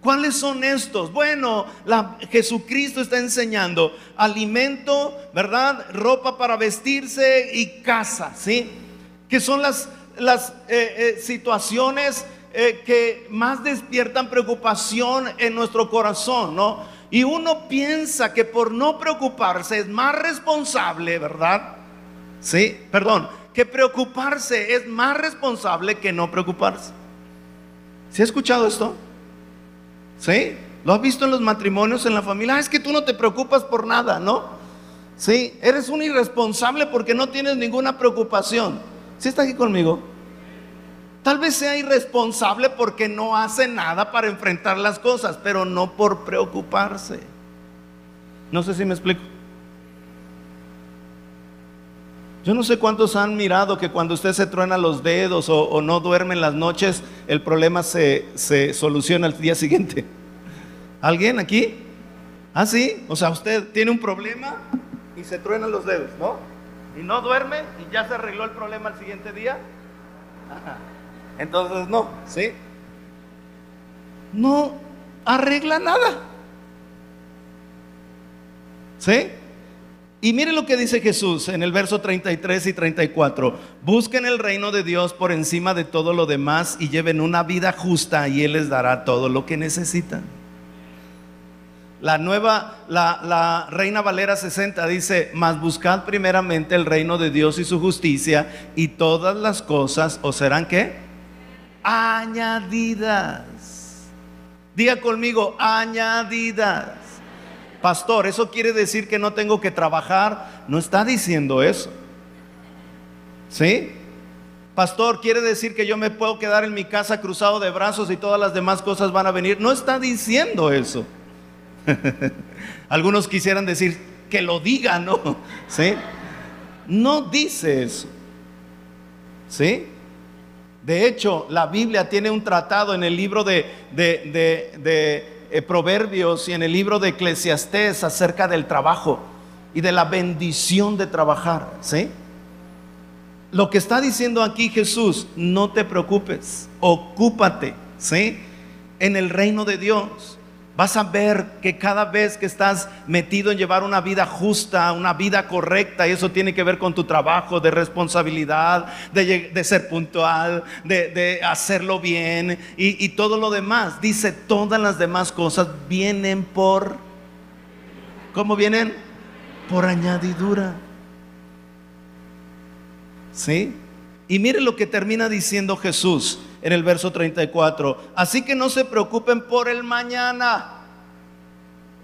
[SPEAKER 3] ¿Cuáles son estos? Bueno, Jesucristo está enseñando alimento, ¿verdad? Ropa para vestirse y casa, ¿sí? Que son las, las eh, eh, situaciones eh, que más despiertan preocupación en nuestro corazón, ¿no? Y uno piensa que por no preocuparse es más responsable, ¿verdad? Sí, perdón, que preocuparse es más responsable que no preocuparse. ¿Se ha escuchado esto? ¿Sí? ¿Lo has visto en los matrimonios, en la familia? Ah, es que tú no te preocupas por nada, ¿no? Sí, eres un irresponsable porque no tienes ninguna preocupación. ¿Sí está aquí conmigo? Tal vez sea irresponsable porque no hace nada para enfrentar las cosas, pero no por preocuparse. No sé si me explico. Yo no sé cuántos han mirado que cuando usted se truena los dedos o, no duerme en las noches, el problema se, se soluciona al día siguiente. ¿Alguien aquí? ¿Ah, sí? O sea, usted tiene un problema y se truena los dedos, ¿no? Y no duerme y ya se arregló el problema al siguiente día. Entonces no, ¿sí? No arregla nada. ¿Sí? Y miren lo que dice Jesús en el verso 33 y 34. Busquen el reino de Dios por encima de todo lo demás y lleven una vida justa y Él les dará todo lo que necesitan. La nueva, la, Reina Valera 60 dice, mas buscad primeramente el reino de Dios y su justicia y todas las cosas os serán qué? Añadidas. Diga conmigo, añadidas. Pastor, ¿eso quiere decir que no tengo que trabajar? No está diciendo eso. ¿Sí? Pastor, ¿quiere decir que yo me puedo quedar en mi casa cruzado de brazos y todas las demás cosas van a venir? No está diciendo eso. Algunos quisieran decir que lo diga, ¿no? ¿Sí? No dice eso. ¿Sí? De hecho, la Biblia tiene un tratado en el libro de, eh, Proverbios y en el libro de Eclesiastés acerca del trabajo y de la bendición de trabajar. ¿sí? Lo que está diciendo aquí Jesús, no te preocupes, ocúpate ¿sí? en el reino de Dios vas a ver que cada vez que estás metido en llevar una vida justa, una vida correcta, y eso tiene que ver con tu trabajo, de responsabilidad, de, ser puntual, de, hacerlo bien y, y todo lo demás. Dice, todas las demás cosas vienen por... ¿Cómo vienen? Por añadidura. ¿Sí? Y mire lo que termina diciendo Jesús en el verso 34. Así que no se preocupen por el mañana.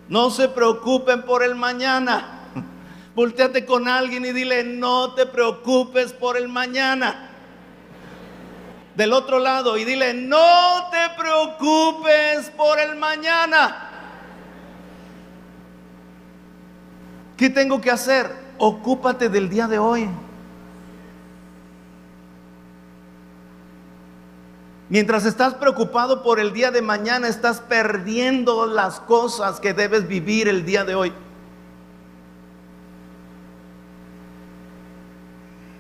[SPEAKER 3] No se preocupen por el mañana. Volteate con alguien y dile, no te preocupes por el mañana. Del otro lado y dile, no te preocupes por el mañana. ¿Qué tengo que hacer? Ocúpate del día de hoy. Mientras estás preocupado por el día de mañana, estás perdiendo las cosas que debes vivir el día de hoy.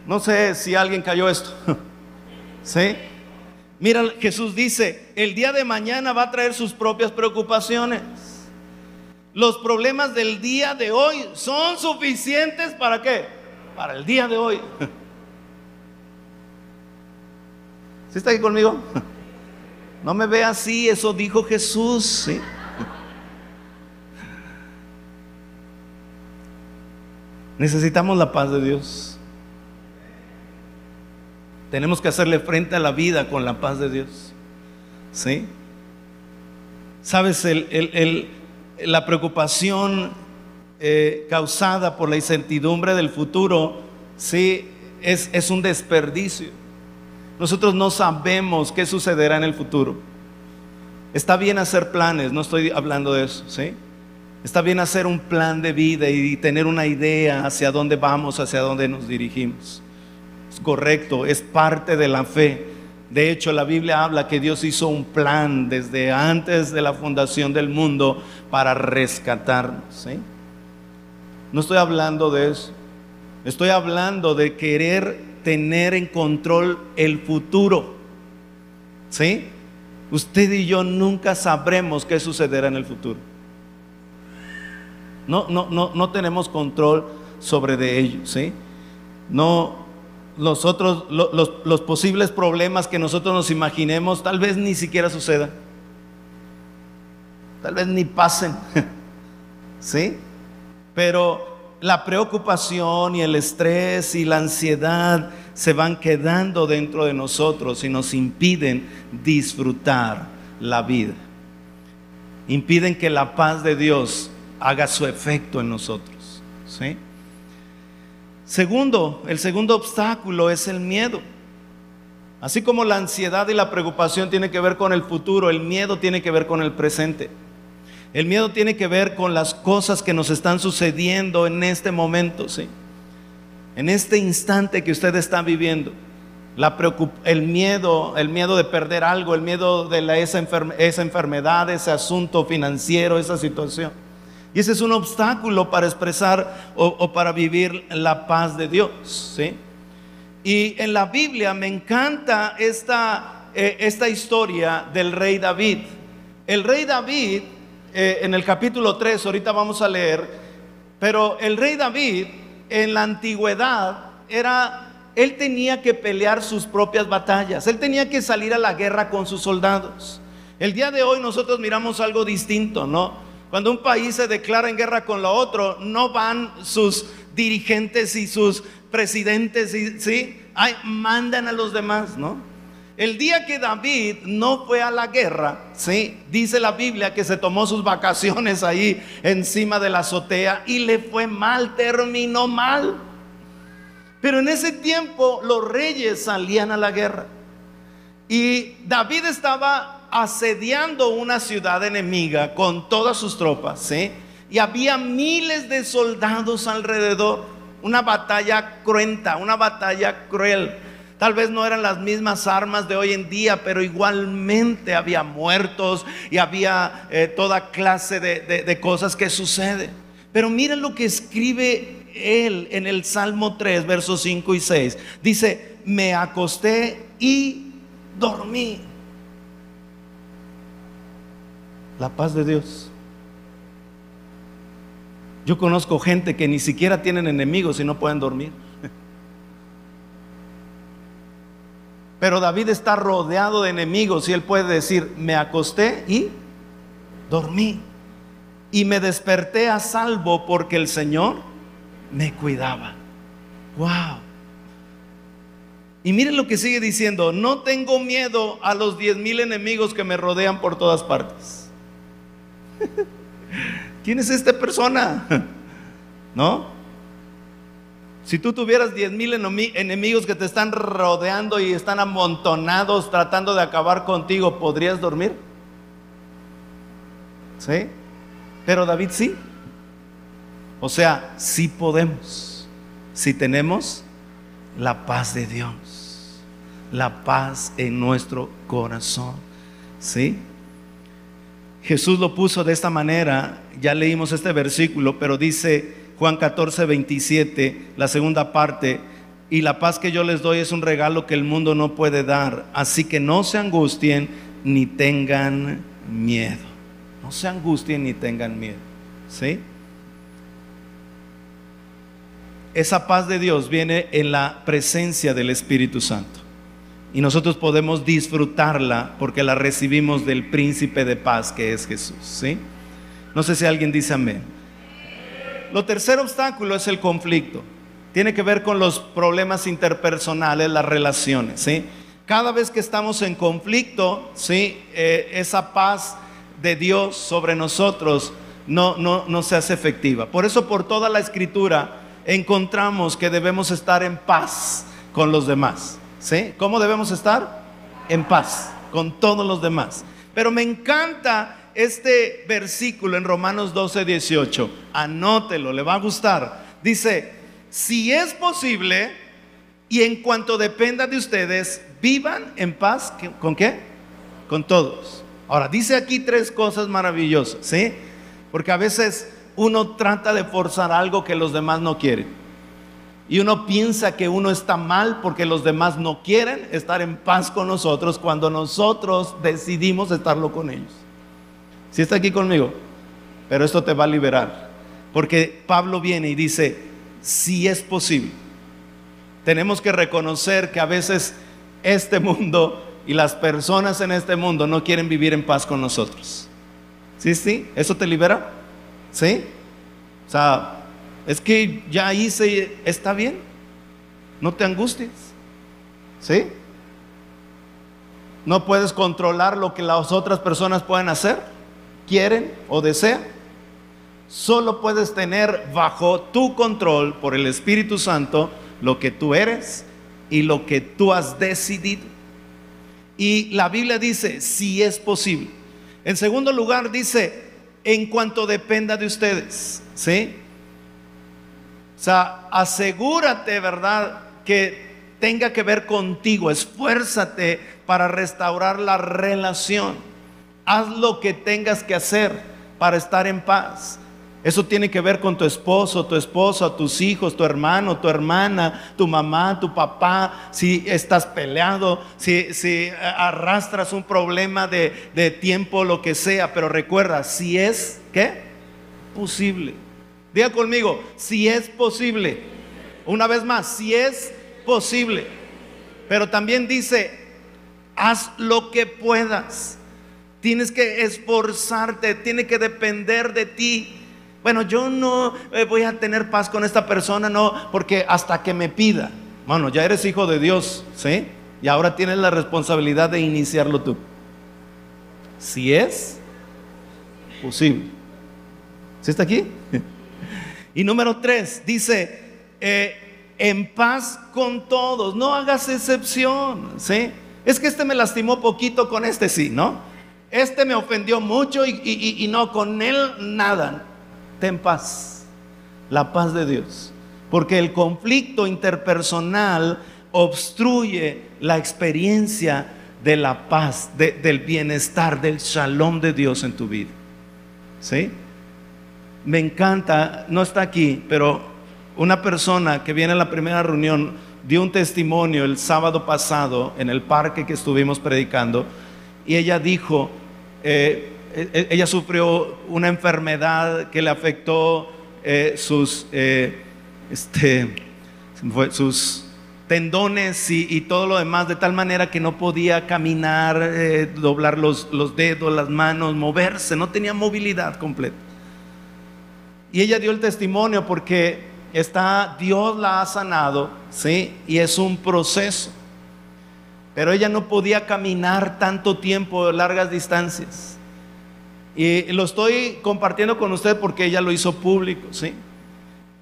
[SPEAKER 3] No sé si alguien cayó esto. ¿Sí? Mira, Jesús dice, el día de mañana va a traer sus propias preocupaciones. Los problemas del día de hoy son suficientes para qué? Para el día de hoy. está aquí conmigo? No me ve así, eso dijo Jesús. Necesitamos la paz de Dios. Tenemos que hacerle frente a la vida con la paz de Dios. ¿Sí? Sabes, la preocupación eh, causada por la incertidumbre del futuro, sí, es, es un desperdicio. Nosotros no sabemos qué sucederá en el futuro. Está bien hacer planes, no estoy hablando de eso, ¿sí? Está bien hacer un plan de vida y tener una idea hacia dónde vamos, hacia dónde nos dirigimos. Es correcto, es parte de la fe. De hecho, la Biblia habla que Dios hizo un plan desde antes de la fundación del mundo para rescatarnos. ¿sí? No estoy hablando de eso. Estoy hablando de querer tener en control el futuro. ¿Sí? Usted y yo nunca sabremos qué sucederá en el futuro. No, no, no, no tenemos control sobre de ello, ¿sí? No, los otros, los, los posibles problemas que nosotros nos imaginemos, tal vez ni siquiera sucedan. Tal vez ni pasen, ¿sí? Pero la preocupación y el estrés y la ansiedad se van quedando dentro de nosotros y nos impiden disfrutar la vida. Impiden que la paz de Dios haga su efecto en nosotros. ¿sí? Segundo, el segundo obstáculo es el miedo. Así como la ansiedad y la preocupación tienen que ver con el futuro, el miedo tiene que ver con el presente. El miedo tiene que ver con las cosas que nos están sucediendo en este momento, ¿sí? En este instante que usted está viviendo. El miedo, el miedo de perder algo, el miedo de esa, esa enfermedad, ese asunto financiero, esa situación. Y ese es un obstáculo para expresar o, para vivir la paz de Dios. ¿sí? Y en la Biblia me encanta esta, eh, esta historia del rey David. El rey David, eh, en el capítulo 3, ahorita vamos a leer, pero el rey David en la antigüedad era, él tenía que pelear sus propias batallas, él tenía que salir a la guerra con sus soldados. El día de hoy nosotros miramos algo distinto, ¿no? Cuando un país se declara en guerra con lo otro, no van sus dirigentes y sus presidentes, ¿sí? Mandan a los demás, ¿no? El día que David no fue a la guerra, ¿sí? Dice la Biblia que se tomó sus vacaciones ahí encima de la azotea y le fue mal, terminó mal. Pero en ese tiempo los reyes salían a la guerra. Y David estaba asediando una ciudad enemiga con todas sus tropas, Y había miles de soldados alrededor. Una batalla cruenta, una batalla cruel. Tal vez no eran las mismas armas de hoy en día, pero igualmente había muertos y había eh, toda clase de, de cosas que suceden. Pero miren lo que escribe él en el Salmo 3, versos 5 y 6. Dice, me acosté y dormí. La paz de Dios. Yo conozco gente que ni siquiera tienen enemigos y no pueden dormir. Pero David está rodeado de enemigos y él puede decir, me acosté y dormí. Y me desperté a salvo porque el Señor me cuidaba. Wow. Y miren lo que sigue diciendo, no tengo miedo a los diez mil enemigos que me rodean por todas partes. ¿Quién es esta persona? ¿No? Si tú tuvieras diez mil enemigos que te están rodeando y están amontonados tratando de acabar contigo, ¿podrías dormir? ¿Sí? Pero David sí. O sea, sí podemos. Si tenemos la paz de Dios, la paz en nuestro corazón. ¿Sí? Jesús lo puso de esta manera, ya leímos este versículo, pero dice Juan 14, 27, la segunda parte, y la paz que yo les doy es un regalo que el mundo no puede dar, así que no se angustien ni tengan miedo. No se angustien ni tengan miedo. ¿Sí? Esa paz de Dios viene en la presencia del Espíritu Santo y nosotros podemos disfrutarla porque la recibimos del príncipe de paz que es Jesús. ¿sí? No sé si alguien dice amén. Lo tercer obstáculo es el conflicto. Tiene que ver con los problemas interpersonales, las relaciones. ¿sí? Cada vez que estamos en conflicto, ¿sí? Eh, esa paz de Dios sobre nosotros no, no, no se hace efectiva. Por eso por toda la escritura encontramos que debemos estar en paz con los demás. ¿Sí? ¿Cómo debemos estar? En paz con todos los demás. Pero me encanta este versículo en Romanos 12, 18. Anótelo, le va a gustar. Dice, si es posible y en cuanto dependa de ustedes, vivan en paz. ¿Con qué? Con todos. Ahora, dice aquí tres cosas maravillosas, ¿sí? Porque a veces uno trata de forzar algo que los demás no quieren. Y uno piensa que uno está mal porque los demás no quieren estar en paz con nosotros cuando nosotros decidimos estarlo con ellos. Si está aquí conmigo, pero esto te va a liberar. Porque Pablo viene y dice, si es posible, tenemos que reconocer que a veces este mundo y las personas en este mundo no quieren vivir en paz con nosotros. ¿Sí, sí? ¿Eso te libera? ¿Sí? O sea, es que ya hice, está bien, no te angusties. ¿Sí? No puedes controlar lo que las otras personas pueden hacer, quieren o desean. Solo puedes tener bajo tu control por el Espíritu Santo lo que tú eres y lo que tú has decidido. Y la Biblia dice, si es posible. En segundo lugar dice, en cuanto dependa de ustedes. ¿Sí? O sea, asegúrate, ¿verdad? Que tenga que ver contigo. Esfuérzate para restaurar la relación. Haz lo que tengas que hacer para estar en paz. Eso tiene que ver con tu esposo, tu esposa, tus hijos, tu hermano, tu hermana, tu mamá, tu papá. Si estás peleado, si, si arrastras un problema de, de tiempo, lo que sea. Pero recuerda, si es, ¿qué? Posible Diga conmigo, si es posible. Una vez más, si es posible. Pero también dice, haz lo que puedas. Tienes que esforzarte, tiene que depender de ti. Bueno, yo no eh, voy a tener paz con esta persona, no, porque hasta que me pida. Bueno, ya eres hijo de Dios, ¿sí? Y ahora tienes la responsabilidad de iniciarlo tú. Si es posible. ¿Sí está aquí? Y número tres, dice, eh, en paz con todos, no hagas excepción, ¿sí? Es que este me lastimó poquito, con este sí, ¿no? Este me ofendió mucho y, no, con él nada. Ten paz, la paz de Dios. Porque el conflicto interpersonal obstruye la experiencia de la paz, del bienestar, del shalom de Dios en tu vida. ¿Sí? me encanta, no está aquí, pero una persona que viene a la primera reunión dio un testimonio el sábado pasado en el parque que estuvimos predicando y ella dijo, eh, e, e, ella sufrió una enfermedad que le afectó eh, sus, eh, este, sus tendones y, todo lo demás, de tal manera que no podía caminar, doblar los, los dedos, las manos, moverse, no tenía movilidad completa. Y ella dio el testimonio porque está, Dios la ha sanado, ¿sí? Y es un proceso. Pero ella no podía caminar tanto tiempo, largas distancias. Y lo estoy compartiendo con usted porque ella lo hizo público, ¿sí?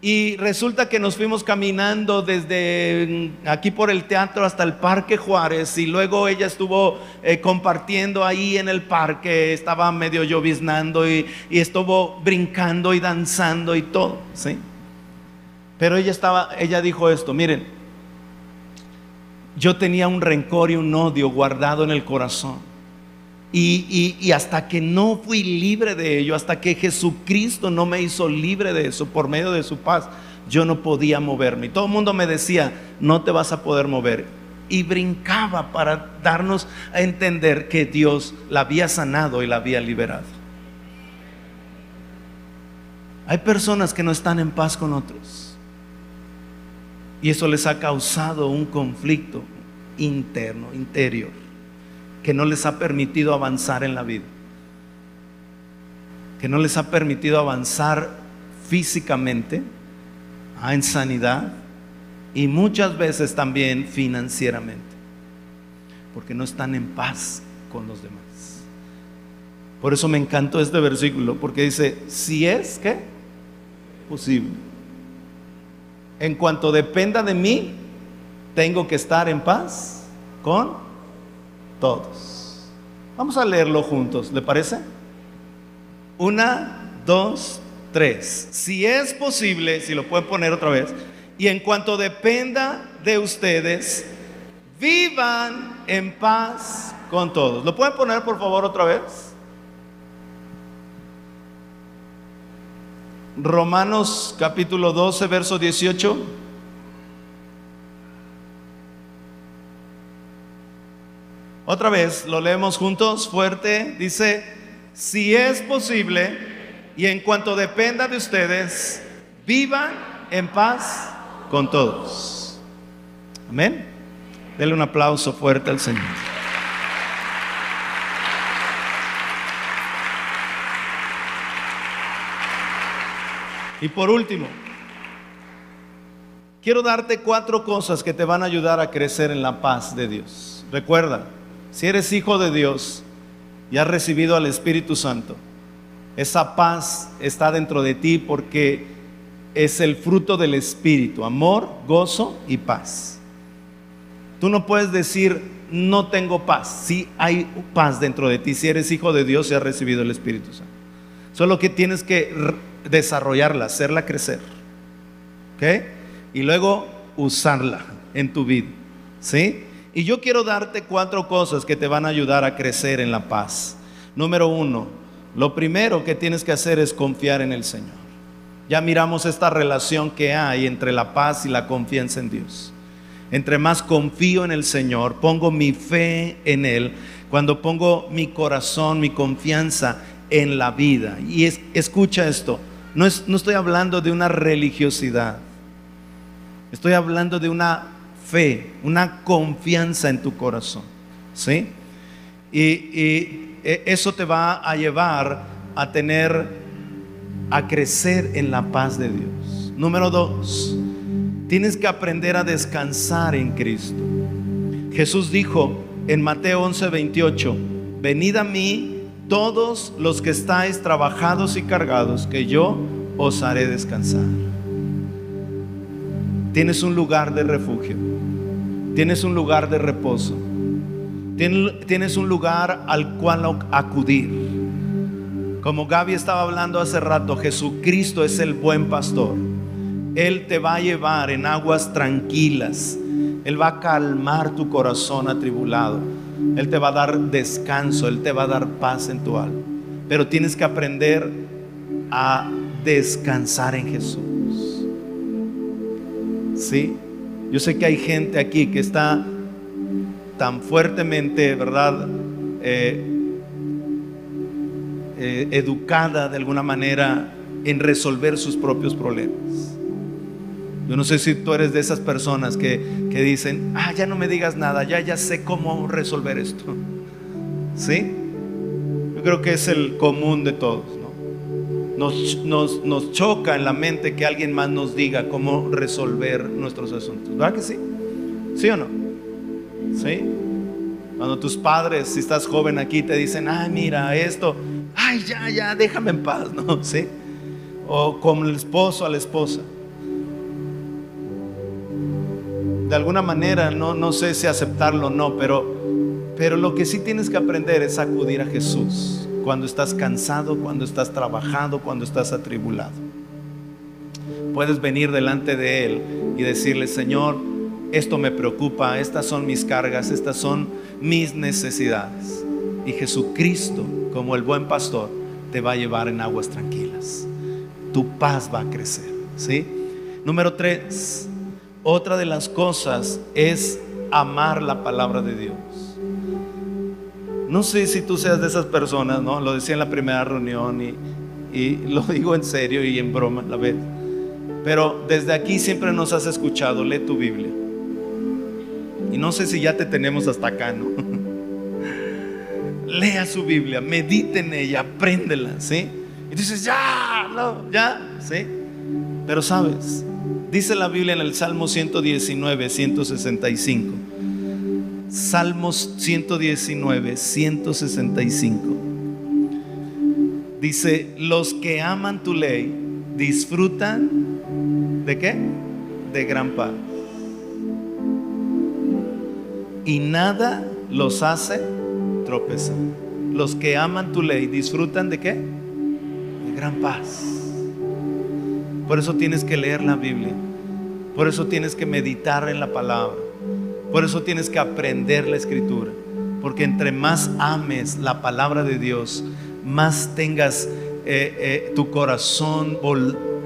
[SPEAKER 3] Y resulta que nos fuimos caminando desde aquí por el teatro hasta el Parque Juárez y luego ella estuvo eh, compartiendo ahí en el parque, estaba medio lloviznando y, y, estuvo brincando y danzando y todo, ¿sí? Pero ella estaba, ella dijo esto, miren, yo tenía un rencor y un odio guardado en el corazón y, hasta que no fui libre de ello, hasta que Jesucristo no me hizo libre de eso por medio de su paz, yo no podía moverme. Y todo el mundo me decía, no te vas a poder mover. Y brincaba para darnos a entender que Dios la había sanado y la había liberado. Hay personas que no están en paz con otros. Y eso les ha causado un conflicto interno, interior que no les ha permitido avanzar en la vida, que no les ha permitido avanzar físicamente, ah, en sanidad y muchas veces también financieramente, porque no están en paz con los demás, Por eso me encantó este versículo, porque dice, si es que posible. En cuanto dependa de mí, tengo que estar en paz con todos. Vamos a leerlo juntos, ¿le parece? Una, dos, tres. Si es posible, si lo pueden poner otra vez, y en cuanto dependa de ustedes, vivan en paz con todos. ¿Lo pueden poner por favor otra vez? Romanos capítulo 12, verso 18. Otra vez, lo leemos juntos, fuerte. Dice, si es posible y en cuanto dependa de ustedes, vivan en paz con todos. Amén. Denle un aplauso fuerte al Señor. Y por último, quiero darte cuatro cosas que te van a ayudar a crecer en la paz de Dios. Recuerda, si eres hijo de Dios y has recibido al Espíritu Santo, esa paz está dentro de ti porque es el fruto del Espíritu, amor, gozo y paz. Tú no puedes decir, no tengo paz. Si hay paz dentro de ti, si eres hijo de Dios y has recibido el Espíritu Santo. Solo que tienes que desarrollarla, hacerla crecer. ¿Ok? Y luego usarla en tu vida. ¿Sí? Y yo quiero darte cuatro cosas que te van a ayudar a crecer en la paz. Número uno, lo primero que tienes que hacer es confiar en el Señor. Ya miramos esta relación que hay entre la paz y la confianza en Dios. Entre más confío en el Señor, pongo mi fe en Él, cuando pongo mi corazón, mi confianza en la vida. Y escucha esto, no, no estoy hablando de una religiosidad, estoy hablando de una fe, una confianza en tu corazón. ¿Sí? Y, y e, eso te va a llevar a tener, a crecer en la paz de Dios. Número dos, tienes que aprender a descansar en Cristo. Jesús dijo en Mateo 11, 28, venid a mí todos los que estáis trabajados y cargados, que yo os haré descansar. Tienes un lugar de refugio. Tienes un lugar de reposo. Tienes un lugar al cual acudir. Como Gaby estaba hablando hace rato, Jesucristo es el buen pastor. Él te va a llevar en aguas tranquilas. Él va a calmar tu corazón atribulado. Él te va a dar descanso. Él te va a dar paz en tu alma. Pero tienes que aprender a descansar en Jesús. ¿Sí? Yo sé que hay gente aquí que está tan fuertemente, ¿verdad? Eh, eh, educada de alguna manera en resolver sus propios problemas. Yo no sé si tú eres de esas personas que, que dicen, ah, ya no me digas nada, ya, ya sé cómo resolver esto. ¿Sí? Yo creo que es el común de todos. Nos, choca en la mente que alguien más nos diga cómo resolver nuestros asuntos. ¿Verdad que sí? ¿Sí o no? ¿Sí? Cuando tus padres, si estás joven aquí, te dicen, ay, mira esto, ay, ya, ya, déjame en paz, ¿no? ¿Sí? O como el esposo a la esposa. De alguna manera, no, no sé si aceptarlo o no, pero, pero lo que sí tienes que aprender es acudir a Jesús cuando estás cansado, cuando estás trabajado, cuando estás atribulado. Puedes venir delante de Él y decirle, Señor, esto me preocupa, estas son mis cargas, estas son mis necesidades. Y Jesucristo, como el buen pastor, te va a llevar en aguas tranquilas. Tu paz va a crecer. ¿sí? Número tres, otra de las cosas es amar la palabra de Dios. No sé si tú seas de esas personas, ¿no? Lo decía en la primera reunión y, lo digo en serio y en broma la vez. Pero desde aquí siempre nos has escuchado, lee tu Biblia. Y no sé si ya te tenemos hasta acá, ¿no? Lea su Biblia, medite en ella, apréndela, ¿sí? Y dices, ya, no, ya, ¿sí? Pero sabes, dice la Biblia en el Salmo 119, 165 Salmos 119, 165. Dice, los que aman tu ley disfrutan de qué? De gran paz. Y nada los hace tropezar. Los que aman tu ley disfrutan de qué? De gran paz. Por eso tienes que leer la Biblia. Por eso tienes que meditar en la palabra. Por eso tienes que aprender la escritura. Porque entre más ames la palabra de Dios, más tengas eh, eh, tu corazón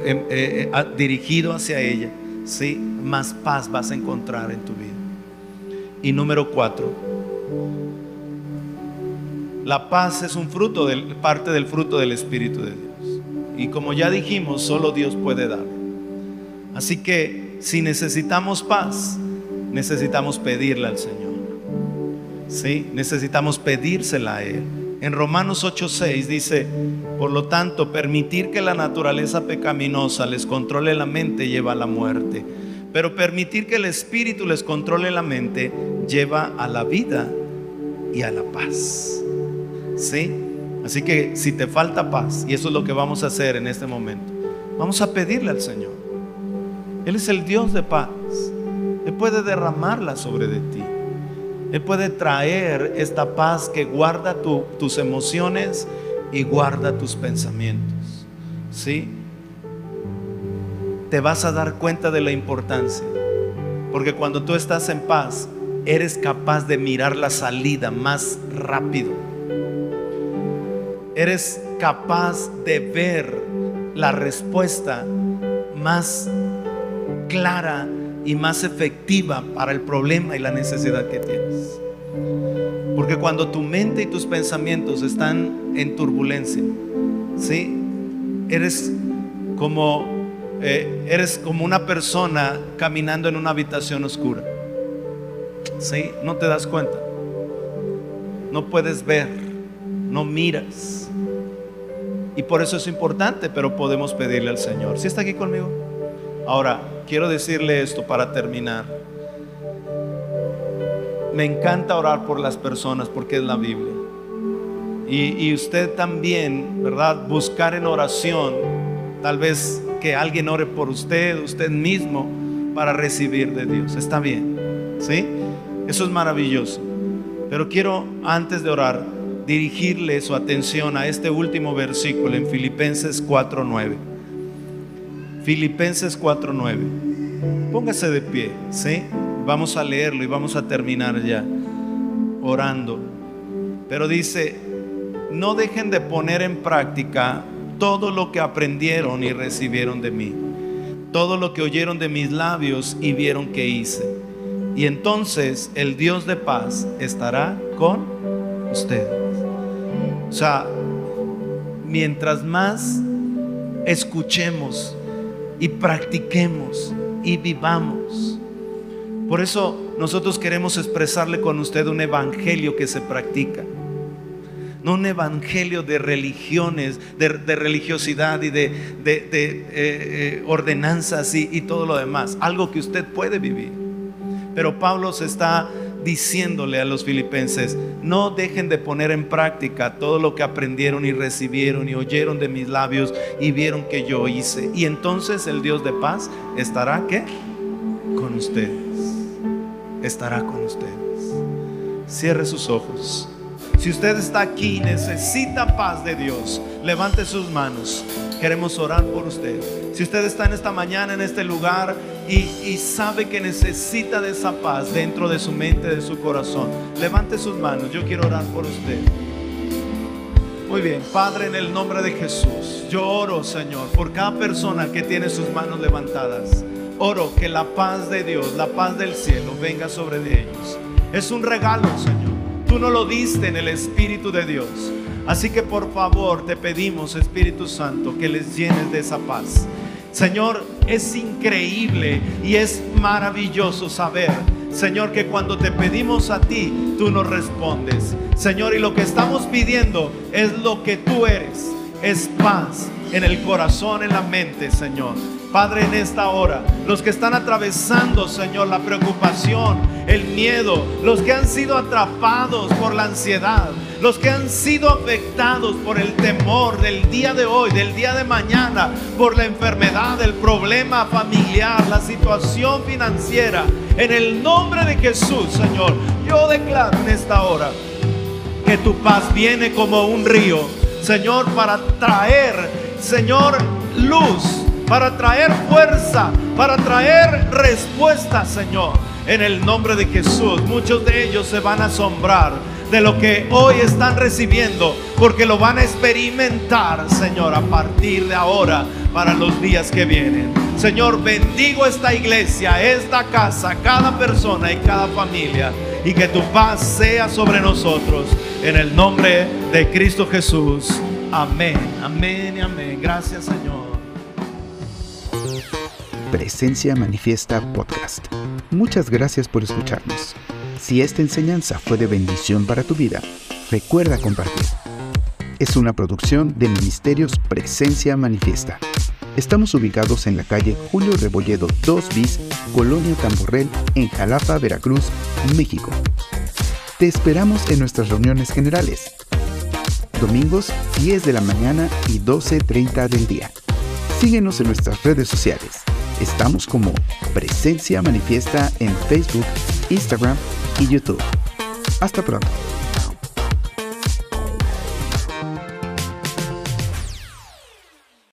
[SPEAKER 3] eh, dirigido hacia ella, ¿sí? más paz vas a encontrar en tu vida. Y número cuatro, la paz es un fruto, del, parte del fruto del Espíritu de Dios. Y como ya dijimos, solo Dios puede dar. Así que si necesitamos paz, necesitamos pedirle al Señor. ¿Sí? Necesitamos pedírsela a Él. En Romanos 8:6 dice, por lo tanto, permitir que la naturaleza pecaminosa les controle la mente lleva a la muerte, pero permitir que el Espíritu les controle la mente lleva a la vida y a la paz. ¿Sí? Así que si te falta paz, y eso es lo que vamos a hacer en este momento, vamos a pedirle al Señor. Él es el Dios de paz. Él puede derramarla sobre de ti. Él puede traer esta paz que guarda tus emociones y guarda tus pensamientos. ¿Sí? Te vas a dar cuenta de la importancia. Porque cuando tú estás en paz, eres capaz de mirar la salida más rápido eres capaz de ver la respuesta más clara y más efectiva para el problema y la necesidad que tienes. Porque cuando tu mente y tus pensamientos están en turbulencia, ¿sí? Eres como, eh, eres como una persona caminando en una habitación oscura. ¿Sí? No te das cuenta. No puedes ver. No miras y por eso es importante, pero podemos pedirle al Señor. ¿Sí está aquí conmigo? Ahora, quiero decirle esto para terminar. Me encanta orar por las personas porque es la Biblia. Y, y, usted también, ¿verdad? Buscar en oración, tal vez que alguien ore por usted, usted mismo, para recibir de Dios. Está bien, ¿sí? Eso es maravilloso. Pero quiero, antes de orar, dirigirle su atención a este último versículo en Filipenses 4:9. Filipenses 4:9. Póngase de pie, ¿sí? Vamos a leerlo y vamos a terminar ya orando. Pero dice, no dejen de poner en práctica todo lo que aprendieron y recibieron de mí, todo lo que oyeron de mis labios y vieron que hice. Y entonces el Dios de paz estará con ustedes. O sea, mientras más escuchemos y practiquemos y vivamos. Por eso nosotros queremos expresarle con usted un evangelio que se practica. No un evangelio de religiones, de, religiosidad y de, eh, eh, ordenanzas y, y todo lo demás. Algo que usted puede vivir. Pero Pablo se está diciéndole a los filipenses, no dejen de poner en práctica todo lo que aprendieron y recibieron y oyeron de mis labios y vieron que yo hice. Y entonces el Dios de paz estará ¿qué? Con ustedes. Estará con ustedes. Cierre sus ojos. Si usted está aquí y necesita paz de Dios, levante sus manos. Queremos orar por usted. Si usted está en esta mañana, en este lugar, y, sabe que necesita de esa paz dentro de su mente, de su corazón, levante sus manos. Yo quiero orar por usted. Muy bien, Padre, en el nombre de Jesús, yo oro, Señor, por cada persona que tiene sus manos levantadas. Oro que la paz de Dios, la paz del cielo, venga sobre ellos. Es un regalo, Señor. Tú no lo diste en el Espíritu de Dios. Así que por favor te pedimos, Espíritu Santo, que les llenes de esa paz. Señor, es increíble y es maravilloso saber, Señor, que cuando te pedimos a ti, tú nos respondes. Señor, y lo que estamos pidiendo es lo que tú eres. Es paz en el corazón, en la mente, Señor. Padre, en esta hora, los que están atravesando, Señor, la preocupación, el miedo, los que han sido atrapados por la ansiedad, los que han sido afectados por el temor del día de hoy, del día de mañana, por la enfermedad, el problema familiar, la situación financiera. En el nombre de Jesús, Señor, yo declaro en esta hora que tu paz viene como un río, Señor, para traer, Señor, luz, para traer fuerza, para traer respuesta, Señor. En el nombre de Jesús, muchos de ellos se van a asombrar de lo que hoy están recibiendo, porque lo van a experimentar, Señor, a partir de ahora para los días que vienen. Señor, bendigo esta iglesia, esta casa, cada persona y cada familia, y que tu paz sea sobre nosotros. En el nombre de Cristo Jesús. Amén, amén y amén. Gracias, Señor.
[SPEAKER 2] Presencia Manifiesta Podcast. Muchas gracias por escucharnos. Si esta enseñanza fue de bendición para tu vida, recuerda compartir. Es una producción de Ministerios Presencia Manifiesta. Estamos ubicados en la calle Julio Rebolledo 2 bis, Colonia Tamborrel, en Jalapa, Veracruz, México. Te esperamos en nuestras reuniones generales. Domingos 10 de la mañana y 12.30 del día. Síguenos en nuestras redes sociales. Estamos como Presencia Manifiesta en Facebook, Instagram y YouTube. Hasta pronto.